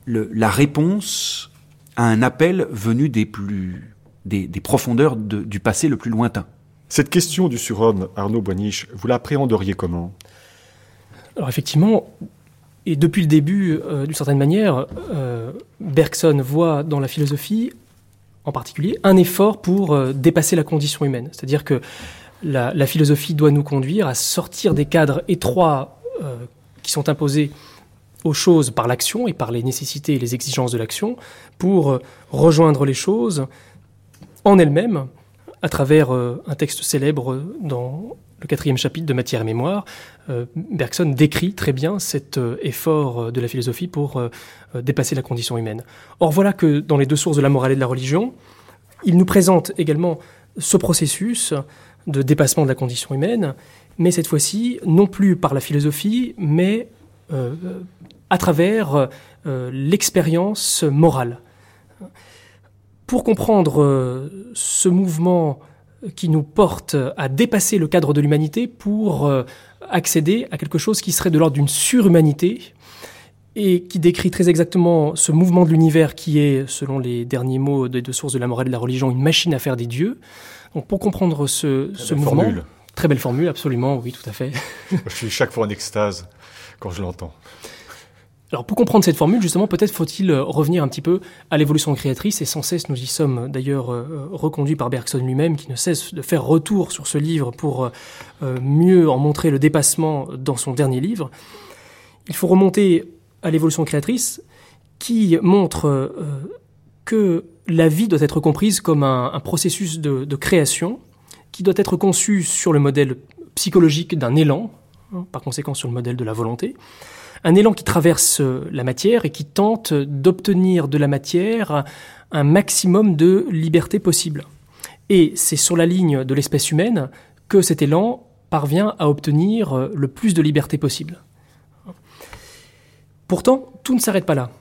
le, la réponse à un appel venu des plus des, des profondeurs de, du passé le plus lointain. Cette question du surhomme, Arnaud Boiniche, vous l'appréhenderiez comment? Alors effectivement, Et depuis le début, d'une certaine manière, Bergson voit dans la philosophie, en particulier, un effort pour dépasser la condition humaine. C'est-à-dire que la, philosophie doit nous conduire à sortir des cadres étroits qui sont imposés aux choses par l'action et par les nécessités et les exigences de l'action pour euh, rejoindre les choses en elles-mêmes à travers euh, un texte célèbre dans le quatrième chapitre de Matière et Mémoire. Euh, Bergson décrit très bien cet effort de la philosophie pour dépasser la condition humaine. Or voilà que dans les deux sources de la morale et de la religion, il nous présente également ce processus de dépassement de la condition humaine, mais cette fois-ci non plus par la philosophie, mais à travers euh, l'expérience morale. Pour comprendre euh, ce mouvement qui nous porte à dépasser le cadre de l'humanité pour euh, accéder à quelque chose qui serait de l'ordre d'une surhumanité et qui décrit très exactement ce mouvement de l'univers qui est, selon les derniers mots des deux sources de la morale et de la religion, une machine à faire des dieux. Donc pour comprendre ce, ce mouvement, formule. très belle formule, absolument, oui, tout à fait. Je suis chaque fois en extase quand je l'entends. Alors pour comprendre cette formule, justement, peut-être faut-il euh, revenir un petit peu à l'évolution créatrice, et sans cesse nous y sommes d'ailleurs euh, reconduits par Bergson lui-même, qui ne cesse de faire retour sur ce livre pour euh, mieux en montrer le dépassement dans son dernier livre. Il faut remonter à l'évolution créatrice, qui montre que la vie doit être comprise comme un, processus de, création, qui doit être conçu sur le modèle psychologique d'un élan, par conséquent sur le modèle de la volonté, un élan qui traverse euh, la matière et qui tente d'obtenir de la matière un maximum de liberté possible. Et c'est sur la ligne de l'espèce humaine que cet élan parvient à obtenir euh, le plus de liberté possible. Pourtant, tout ne s'arrête pas là.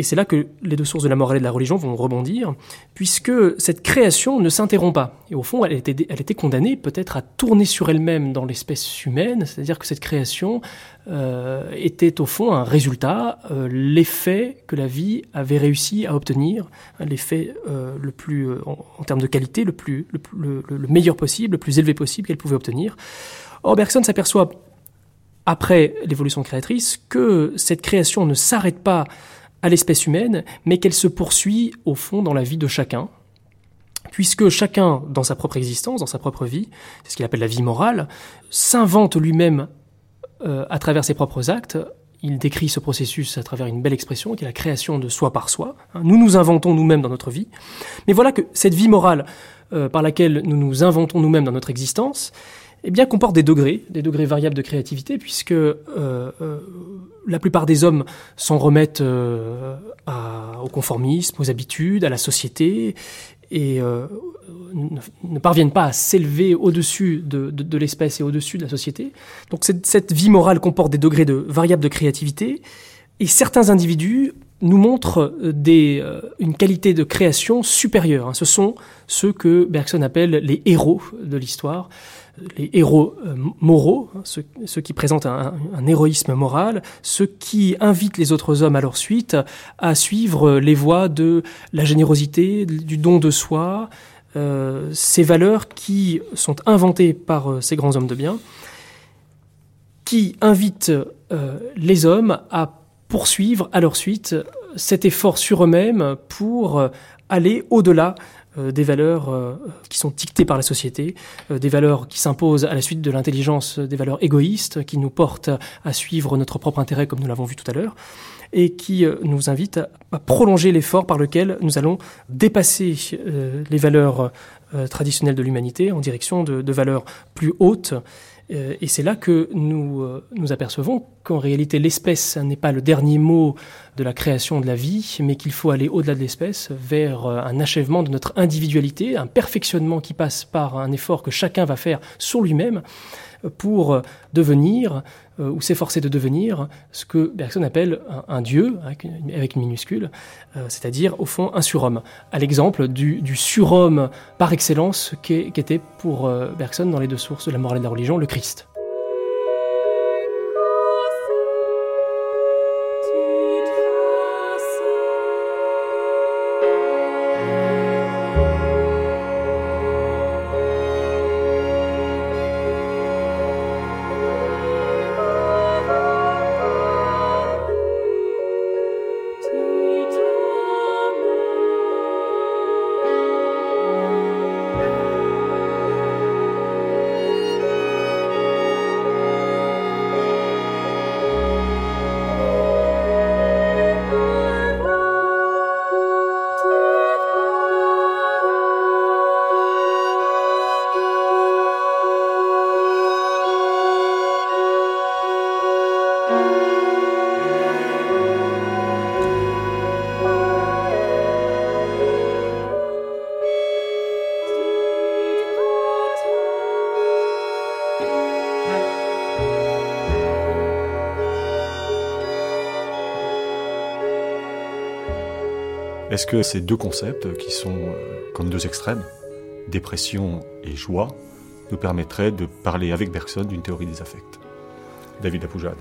Et c'est là que les deux sources de la morale et de la religion vont rebondir, puisque cette création ne s'interrompt pas. Et au fond, elle était, condamnée peut-être à tourner sur elle-même dans l'espèce humaine, c'est-à-dire que cette création euh, était au fond un résultat, euh, l'effet que la vie avait réussi à obtenir, l'effet euh, le plus, en, termes de qualité, le, plus, le, le meilleur possible, le plus élevé possible qu'elle pouvait obtenir. Or, Bergson s'aperçoit, après l'évolution créatrice, que cette création ne s'arrête pas à l'espèce humaine, mais qu'elle se poursuit au fond dans la vie de chacun, puisque chacun, dans sa propre existence, dans sa propre vie, c'est ce qu'il appelle la vie morale, s'invente lui-même euh, à travers ses propres actes. Il décrit ce processus à travers une belle expression qui est la création de soi par soi. Hein, nous nous inventons nous-mêmes dans notre vie. Mais voilà que cette vie morale euh, par laquelle nous nous inventons nous-mêmes dans notre existence, eh bien, comporte des degrés, des degrés variables de créativité, puisque euh, euh, la plupart des hommes s'en remettent euh, au conformisme, aux habitudes, à la société, et ne, parviennent pas à s'élever au-dessus de, l'espèce et au-dessus de la société. Donc cette, cette vie morale comporte des degrés de variables de créativité, et certains individus nous montrent des, une qualité de création supérieure. Hein. Ce sont ceux que Bergson appelle les héros de l'histoire les héros euh, moraux, hein, ceux, qui présentent un, héroïsme moral, ceux qui invitent les autres hommes à leur suite à suivre les voies de la générosité, du don de soi, euh, ces valeurs qui sont inventées par euh, ces grands hommes de bien, qui invitent les hommes à poursuivre à leur suite cet effort sur eux-mêmes pour aller au-delà euh, des valeurs euh, qui sont dictées par la société, euh, des valeurs qui s'imposent à la suite de l'intelligence, des valeurs égoïstes qui nous portent à suivre notre propre intérêt comme nous l'avons vu tout à l'heure et qui nous invitent à prolonger l'effort par lequel nous allons dépasser les valeurs traditionnelles de l'humanité en direction de, valeurs plus hautes euh, et c'est là que nous euh, nous apercevons qu'en réalité l'espèce n'est pas le dernier mot de la création de la vie, mais qu'il faut aller au-delà de l'espèce vers euh, un achèvement de notre individualité, un perfectionnement qui passe par un effort que chacun va faire sur lui-même pour devenir euh, ou s'efforcer de devenir ce que Bergson appelle un, dieu, avec une, minuscule, euh, c'est-à-dire au fond un surhomme, à l'exemple du, surhomme par excellence qu'était pour euh, Bergson dans les deux sources de la morale et de la religion, le Christ. Est-ce que ces deux concepts, qui sont euh, comme deux extrêmes, dépression et joie, nous permettraient de parler avec Bergson d'une théorie des affects? David Apoujade.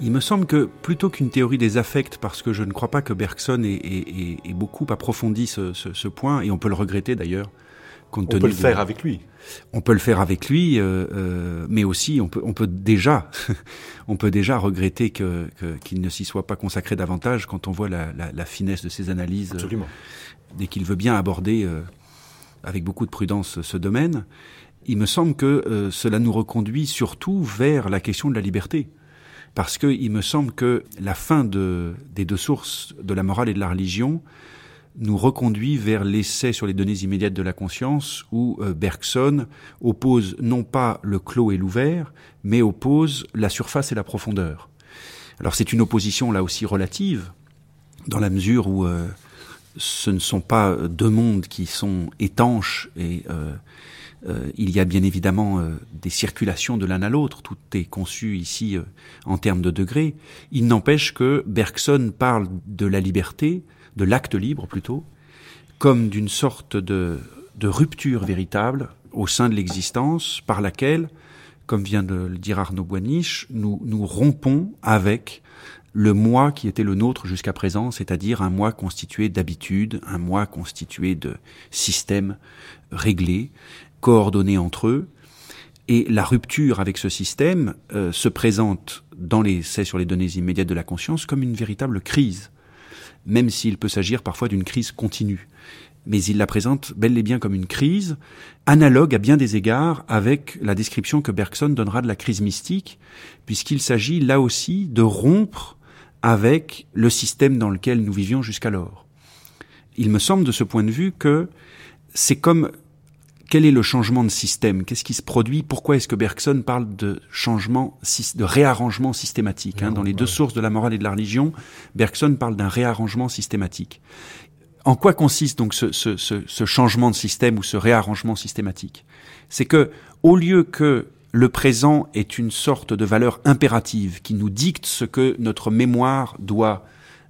Il me semble que plutôt qu'une théorie des affects, parce que je ne crois pas que Bergson ait, beaucoup approfondi ce, point, et on peut le regretter d'ailleurs, on peut le faire avec lui. On peut le faire avec lui, euh, euh, mais aussi on peut, on peut déjà, on peut déjà regretter que, qu'il ne s'y soit pas consacré davantage quand on voit la, la, la finesse de ses analyses. Absolument. dès qu'il veut bien aborder euh, avec beaucoup de prudence ce domaine, il me semble que cela nous reconduit surtout vers la question de la liberté parce qu'il me semble que la fin de, des deux sources de la morale et de la religion nous reconduit vers l'essai sur les données immédiates de la conscience où euh, Bergson oppose non pas le clos et l'ouvert, mais oppose la surface et la profondeur. Alors c'est une opposition là aussi relative, dans la mesure où euh, ce ne sont pas deux mondes qui sont étanches et euh, il y a bien évidemment des circulations de l'un à l'autre, tout est conçu ici en termes de degrés. Il n'empêche que Bergson parle de la liberté, de l'acte libre plutôt, comme d'une sorte de, rupture véritable au sein de l'existence par laquelle, comme vient de le dire Arnaud Boiniche, nous, nous rompons avec le moi qui était le nôtre jusqu'à présent, c'est-à-dire un moi constitué d'habitudes, un moi constitué de systèmes réglés, coordonnés entre eux. Et la rupture avec ce système euh, se présente dans l'essai sur les données immédiates de la conscience comme une véritable crise même s'il peut s'agir parfois d'une crise continue. Mais il la présente bel et bien comme une crise, analogue à bien des égards avec la description que Bergson donnera de la crise mystique, puisqu'il s'agit là aussi de rompre avec le système dans lequel nous vivions jusqu'alors. Il me semble de ce point de vue que c'est comme quel est le changement de système? Qu'est-ce qui se produit? Pourquoi est-ce que Bergson parle de changement, de réarrangement systématique hein? Dans les deux sources de la morale et de la religion, Bergson parle d'un réarrangement systématique. En quoi consiste donc ce, ce, ce, ce changement de système ou ce réarrangement systématique? C'est que, au lieu que le présent est une sorte de valeur impérative qui nous dicte ce que notre mémoire doit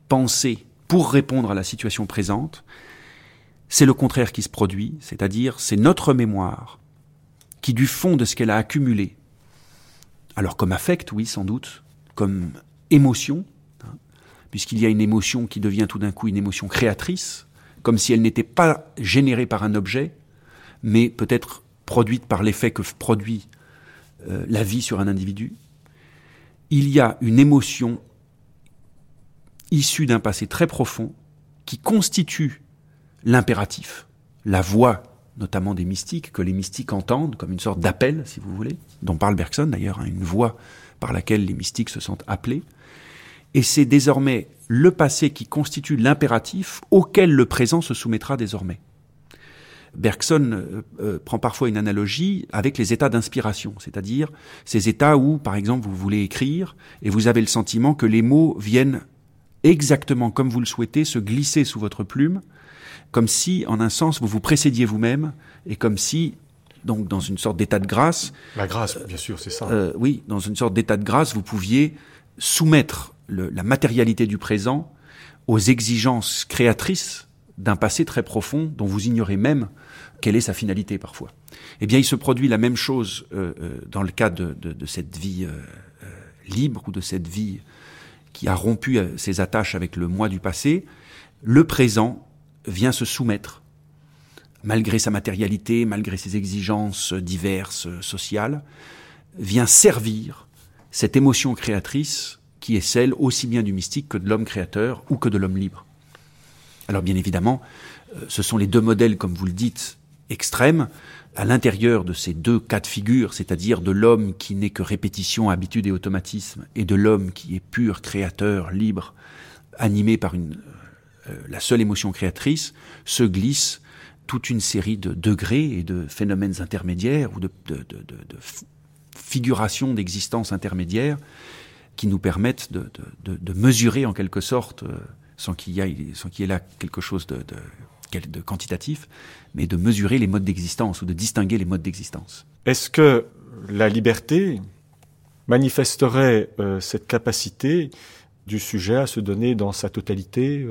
penser pour répondre à la situation présente, c'est le contraire qui se produit, c'est-à-dire c'est notre mémoire qui, du fond de ce qu'elle a accumulé, alors comme affect, oui, sans doute, comme émotion, hein, puisqu'il y a une émotion qui devient tout d'un coup une émotion créatrice, comme si elle n'était pas générée par un objet, mais peut-être produite par l'effet que produit euh, la vie sur un individu. Il y a une émotion issue d'un passé très profond qui constitue l'impératif, la voix notamment des mystiques, que les mystiques entendent comme une sorte d'appel, si vous voulez, dont parle Bergson d'ailleurs, hein, une voix par laquelle les mystiques se sentent appelés. Et c'est désormais le passé qui constitue l'impératif auquel le présent se soumettra désormais. Bergson euh, euh, prend parfois une analogie avec les états d'inspiration, c'est-à-dire ces états où, par exemple, vous voulez écrire et vous avez le sentiment que les mots viennent exactement comme vous le souhaitez se glisser sous votre plume comme si, en un sens, vous vous précédiez vous-même, et comme si, donc dans une sorte d'état de grâce... La grâce, bien sûr, c'est ça. Euh, oui, dans une sorte d'état de grâce, vous pouviez soumettre la matérialité du présent aux exigences créatrices d'un passé très profond dont vous ignorez même quelle est sa finalité parfois. Eh bien, il se produit la même chose euh, euh, dans le cas de, de, cette vie libre ou de cette vie qui a rompu ses attaches avec le moi du passé. Le présent vient se soumettre, malgré sa matérialité, malgré ses exigences diverses, sociales, vient servir cette émotion créatrice qui est celle aussi bien du mystique que de l'homme créateur ou que de l'homme libre. Alors bien évidemment, euh, ce sont les deux modèles, comme vous le dites, extrêmes, à l'intérieur de ces deux cas de figure, c'est-à-dire de l'homme qui n'est que répétition, habitude et automatisme, et de l'homme qui est pur, créateur, libre, animé par une la seule émotion créatrice, se glisse toute une série de degrés et de phénomènes intermédiaires ou de, figurations d'existence intermédiaires qui nous permettent de, mesurer en quelque sorte, euh, sans qu'il y, ait là quelque chose de, quantitatif, mais de mesurer les modes d'existence ou de distinguer les modes d'existence. Est-ce que la liberté manifesterait euh, cette capacité du sujet à se donner dans sa totalité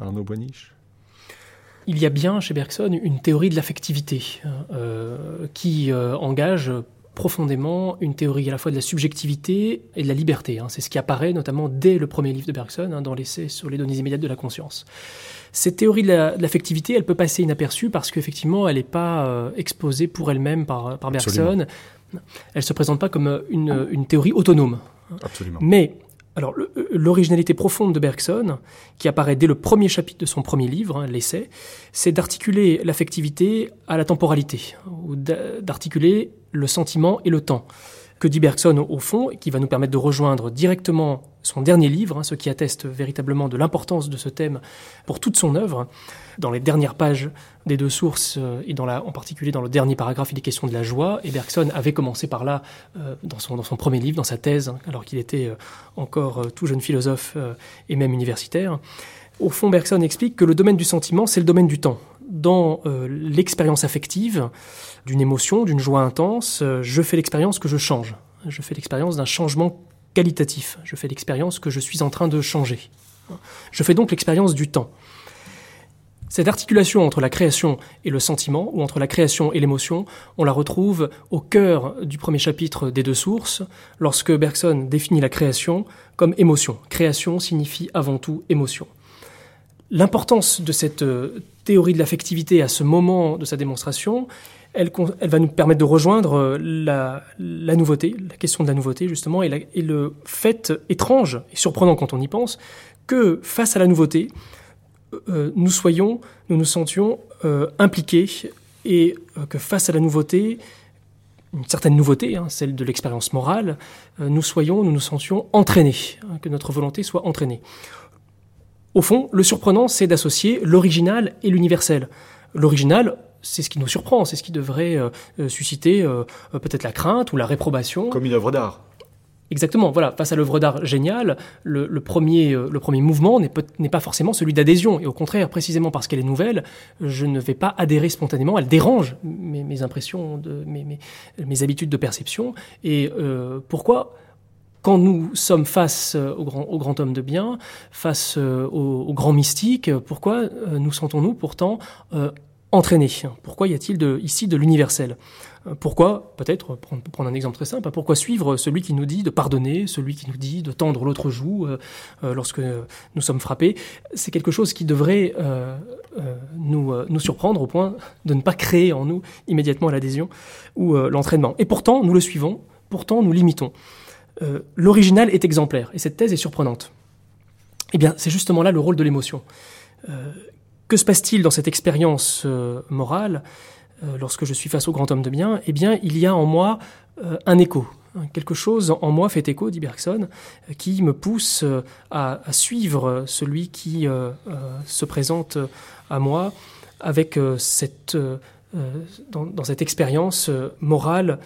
Arnaud Boiniche il y a bien chez Bergson une théorie de l'affectivité euh, qui euh, engage profondément une théorie à la fois de la subjectivité et de la liberté. Hein. C'est ce qui apparaît notamment dès le premier livre de Bergson, hein, dans l'essai sur les données immédiates de la conscience. Cette théorie de l'affectivité, elle peut passer inaperçue parce qu'effectivement, elle n'est pas euh, exposée pour elle-même par, par Bergson. Elle ne se présente pas comme une, une théorie autonome. Absolument. Mais alors, euh, l'originalité profonde de Bergson, qui apparaît dès le premier chapitre de son premier livre, hein, l'essai, c'est d'articuler l'affectivité à la temporalité, ou d'articuler le sentiment et le temps que dit Bergson au fond, qui va nous permettre de rejoindre directement son dernier livre, hein, ce qui atteste véritablement de l'importance de ce thème pour toute son œuvre. Dans les dernières pages des deux sources, euh, et en particulier dans le dernier paragraphe, il est question de la joie, et Bergson avait commencé par là, euh, dans, son, premier livre, dans sa thèse, hein, alors qu'il était euh, encore tout jeune philosophe et même universitaire. Au fond, Bergson explique que le domaine du sentiment, c'est le domaine du temps. Dans l'expérience affective, d'une émotion, d'une joie intense, je fais l'expérience que je change. Je fais l'expérience d'un changement qualitatif. Je fais l'expérience que je suis en train de changer. Je fais donc l'expérience du temps. Cette articulation entre la création et le sentiment, ou entre la création et l'émotion, on la retrouve au cœur du premier chapitre des deux sources, lorsque Bergson définit la création comme émotion. Création signifie avant tout émotion. L'importance de cette euh, théorie de l'affectivité à ce moment de sa démonstration, elle, va nous permettre de rejoindre euh, la, nouveauté, la question de la nouveauté justement, et, le fait étrange et surprenant quand on y pense, que face à la nouveauté, nous soyons, nous nous sentions euh, impliqués, et que face à la nouveauté, une certaine nouveauté, hein, celle de l'expérience morale, nous soyons, nous nous sentions entraînés, hein, que notre volonté soit entraînée. Au fond, le surprenant, c'est d'associer l'original et l'universel. L'original, c'est ce qui nous surprend, c'est ce qui devrait euh, euh, susciter euh, peut-être la crainte ou la réprobation. Comme une œuvre d'art. Exactement, voilà, face à l'œuvre d'art géniale, le, premier, le premier mouvement n'est pas forcément celui d'adhésion. Et au contraire, précisément parce qu'elle est nouvelle, je ne vais pas adhérer spontanément, elle dérange mes, impressions, mes, habitudes de perception. Et pourquoi? Quand nous sommes face au grand, au grand homme de bien, face au, grand mystique, pourquoi nous sentons-nous pourtant entraîner. Pourquoi y a-t-il ici de l'universel? euh, Pourquoi, peut-être, pour prendre un exemple très simple, pourquoi suivre celui qui nous dit de pardonner, celui qui nous dit de tendre l'autre joue euh, euh, lorsque nous sommes frappés? C'est quelque chose qui devrait nous, nous surprendre au point de ne pas créer en nous immédiatement l'adhésion ou l'entraînement. Et pourtant, nous le suivons, pourtant nous l'imitons. L'original est exemplaire, et cette thèse est surprenante. Eh bien, c'est justement là le rôle de l'émotion. Que se passe-t-il dans cette expérience euh, morale? Euh, lorsque je suis face au grand homme de bien Eh bien, il y a en moi euh, un écho. Quelque chose en moi fait écho, dit Bergson, qui me pousse à, suivre celui qui se présente à moi dans, cette expérience morale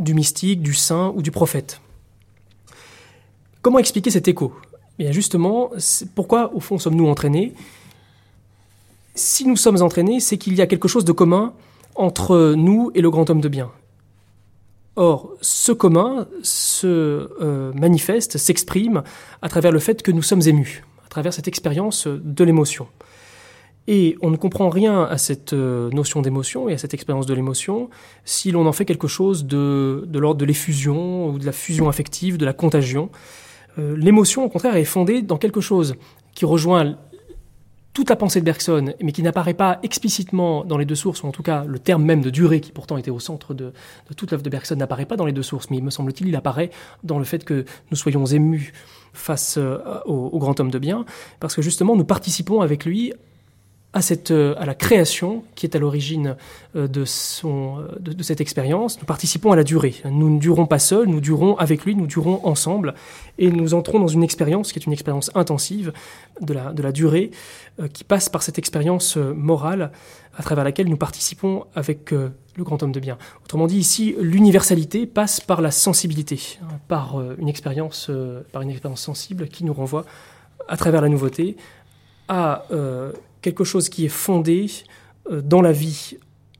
du mystique, du saint ou du prophète. Comment expliquer cet écho? Eh Bien justement, pourquoi au fond sommes-nous entraînés? Si nous sommes entraînés, c'est qu'il y a quelque chose de commun entre nous et le grand homme de bien. Or, ce commun se euh, manifeste, s'exprime à travers le fait que nous sommes émus, à travers cette expérience de l'émotion. Et on ne comprend rien à cette euh, notion d'émotion et à cette expérience de l'émotion si l'on en fait quelque chose de, l'ordre de l'effusion ou de la fusion affective, de la contagion. Euh, l'émotion, au contraire, est fondée dans quelque chose qui rejoint toute la pensée de Bergson, mais qui n'apparaît pas explicitement dans les deux sources, ou en tout cas le terme même de durée, qui pourtant était au centre de, toute l'œuvre de Bergson, n'apparaît pas dans les deux sources, mais il me semble-t-il, il apparaît dans le fait que nous soyons émus face euh, au, grand homme de bien, parce que justement nous participons avec lui à, cette, euh, à la création qui est à l'origine euh, de, son, euh, de, cette expérience. Nous participons à la durée. Nous ne durons pas seuls, nous durons avec lui, nous durons ensemble, et nous entrons dans une expérience qui est une expérience intensive de la, de la durée, qui passe par cette expérience morale à travers laquelle nous participons avec le grand homme de bien. Autrement dit, ici, l'universalité passe par la sensibilité, hein, par une expérience, par une expérience sensible qui nous renvoie à travers la nouveauté à quelque chose qui est fondé euh, dans la vie,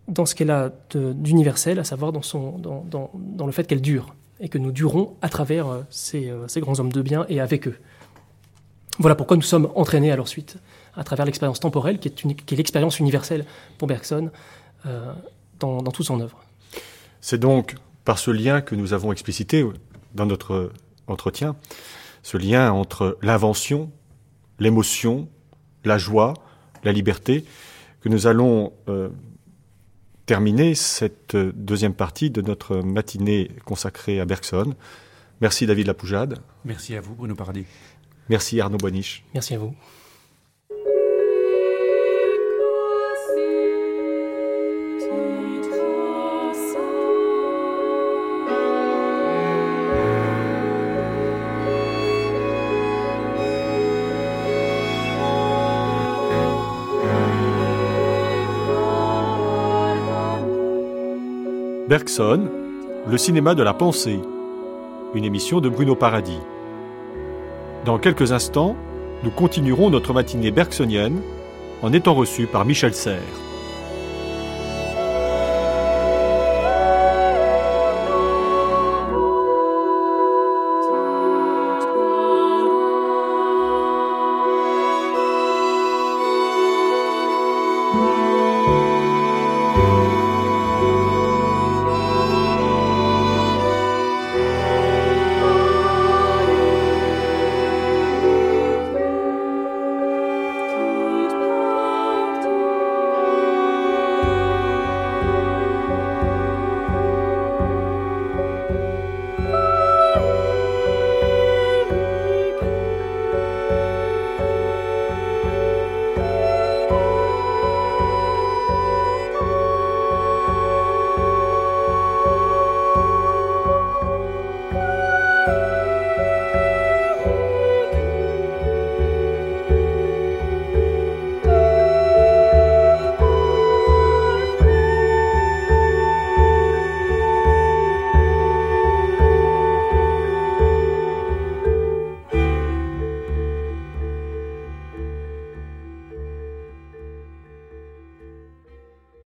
dans ce qu'elle a d'universel, à savoir dans, le fait qu'elle dure, et que nous durons à travers euh, ces, euh, ces, grands hommes de bien et avec eux. Voilà pourquoi nous sommes entraînés à leur suite, à travers l'expérience temporelle, qui est, l'expérience universelle pour Bergson dans toute son œuvre. C'est donc par ce lien que nous avons explicité dans notre entretien, ce lien entre l'invention, l'émotion, la joie, la liberté, que nous allons euh, terminer cette deuxième partie de notre matinée consacrée à Bergson. Merci David Lapoujade. Merci à vous Bruno Paradis. Merci Arnaud Boniche. Merci à vous. Bergson, le cinéma de la pensée, une émission de Bruno Paradis. Dans quelques instants, nous continuerons notre matinée bergsonienne en étant reçus par Michel Serres.